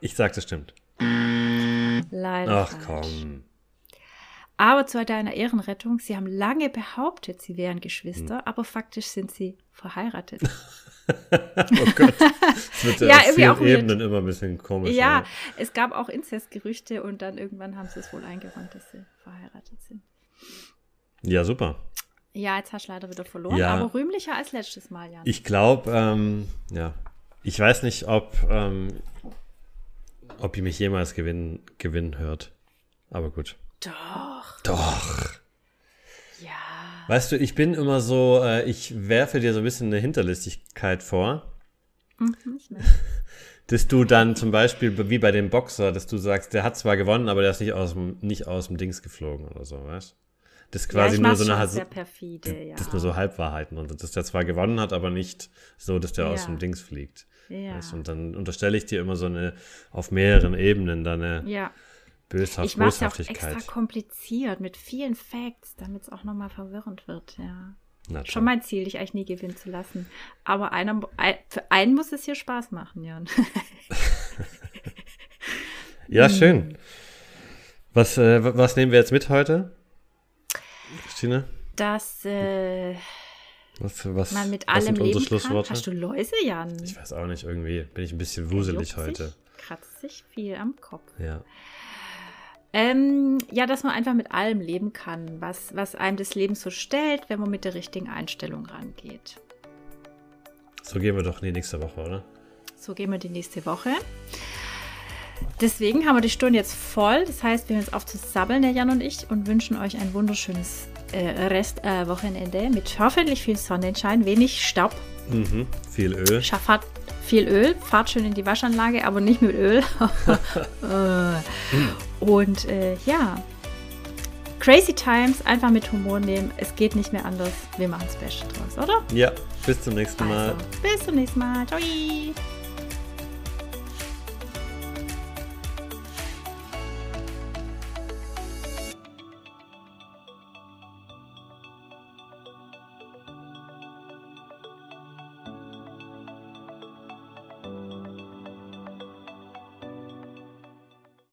Ich sag, das stimmt. Leider. Ach falsch. komm. Aber zu deiner Ehrenrettung, sie haben lange behauptet, sie wären Geschwister, Hm. aber faktisch sind sie verheiratet. <laughs> Oh Gott. Es wird <laughs> ja, Ja, auf vielen. Ebenen immer ein bisschen komisch. ja, aber- es gab auch Inzestgerüchte und dann irgendwann haben sie es wohl eingeräumt, dass sie verheiratet sind. Ja, super. Ja, jetzt hast du leider wieder verloren, Ja. aber rühmlicher als letztes Mal, Jan. Ich glaube, ähm, ja. Ich weiß nicht, ob, ähm, ob ihr mich jemals gewinnen, gewinnen hört. Aber gut. Doch, Doch. ja. Weißt du, ich bin immer so, äh, ich werfe dir so ein bisschen eine Hinterlistigkeit vor, Mhm, ich mein, <laughs> dass du dann zum Beispiel, wie bei dem Boxer, dass du sagst, der hat zwar gewonnen, aber der ist nicht aus dem, nicht aus dem Dings geflogen oder so, weißt Das ist quasi ja, nur so eine halt, sehr perfide, ja. das ist nur so Halbwahrheiten und dass der zwar gewonnen hat, aber nicht so, dass der aus Ja. dem Dings fliegt. ja. Weißt? Und dann unterstelle ich dir immer so eine, auf mehreren Ebenen dann eine ja. Böshaft, Ich mache es ja auch extra kompliziert mit vielen Facts, damit es auch nochmal verwirrend wird, ja. Na Schon mein Ziel, dich eigentlich nie gewinnen zu lassen. Aber einer, ein, für einen muss es hier Spaß machen, Jan. <laughs> Ja, Hm. schön. Was, äh, wa- was nehmen wir jetzt mit heute? Christine? Dass äh, Was, was, man mit was allem unsere leben kann. Hast du Läuse, Jan? Ich weiß auch nicht, irgendwie bin ich ein bisschen wuselig heute. Sich, kratzt sich viel am Kopf. Ja. Ähm, ja, dass man einfach mit allem leben kann, was, was einem das Leben so stellt, wenn man mit der richtigen Einstellung rangeht. So gehen wir doch in die nächste Woche, oder? So gehen wir die nächste Woche. Deswegen haben wir die Stunde jetzt voll. Das heißt, wir hören uns auf zu sabbeln, der Jan und ich, und wünschen euch ein wunderschönes äh, Restwochenende äh, mit hoffentlich viel Sonnenschein, wenig Staub. Mhm. Viel Öl. Schaff fahrt viel Öl, fahrt schön in die Waschanlage, aber nicht mit Öl. <laughs> Äh, und äh, ja, crazy times, einfach mit Humor nehmen. Es geht nicht mehr anders. Wir machen das Beste draus, oder? Ja, bis zum nächsten Mal. Also, bis zum nächsten Mal. Ciao.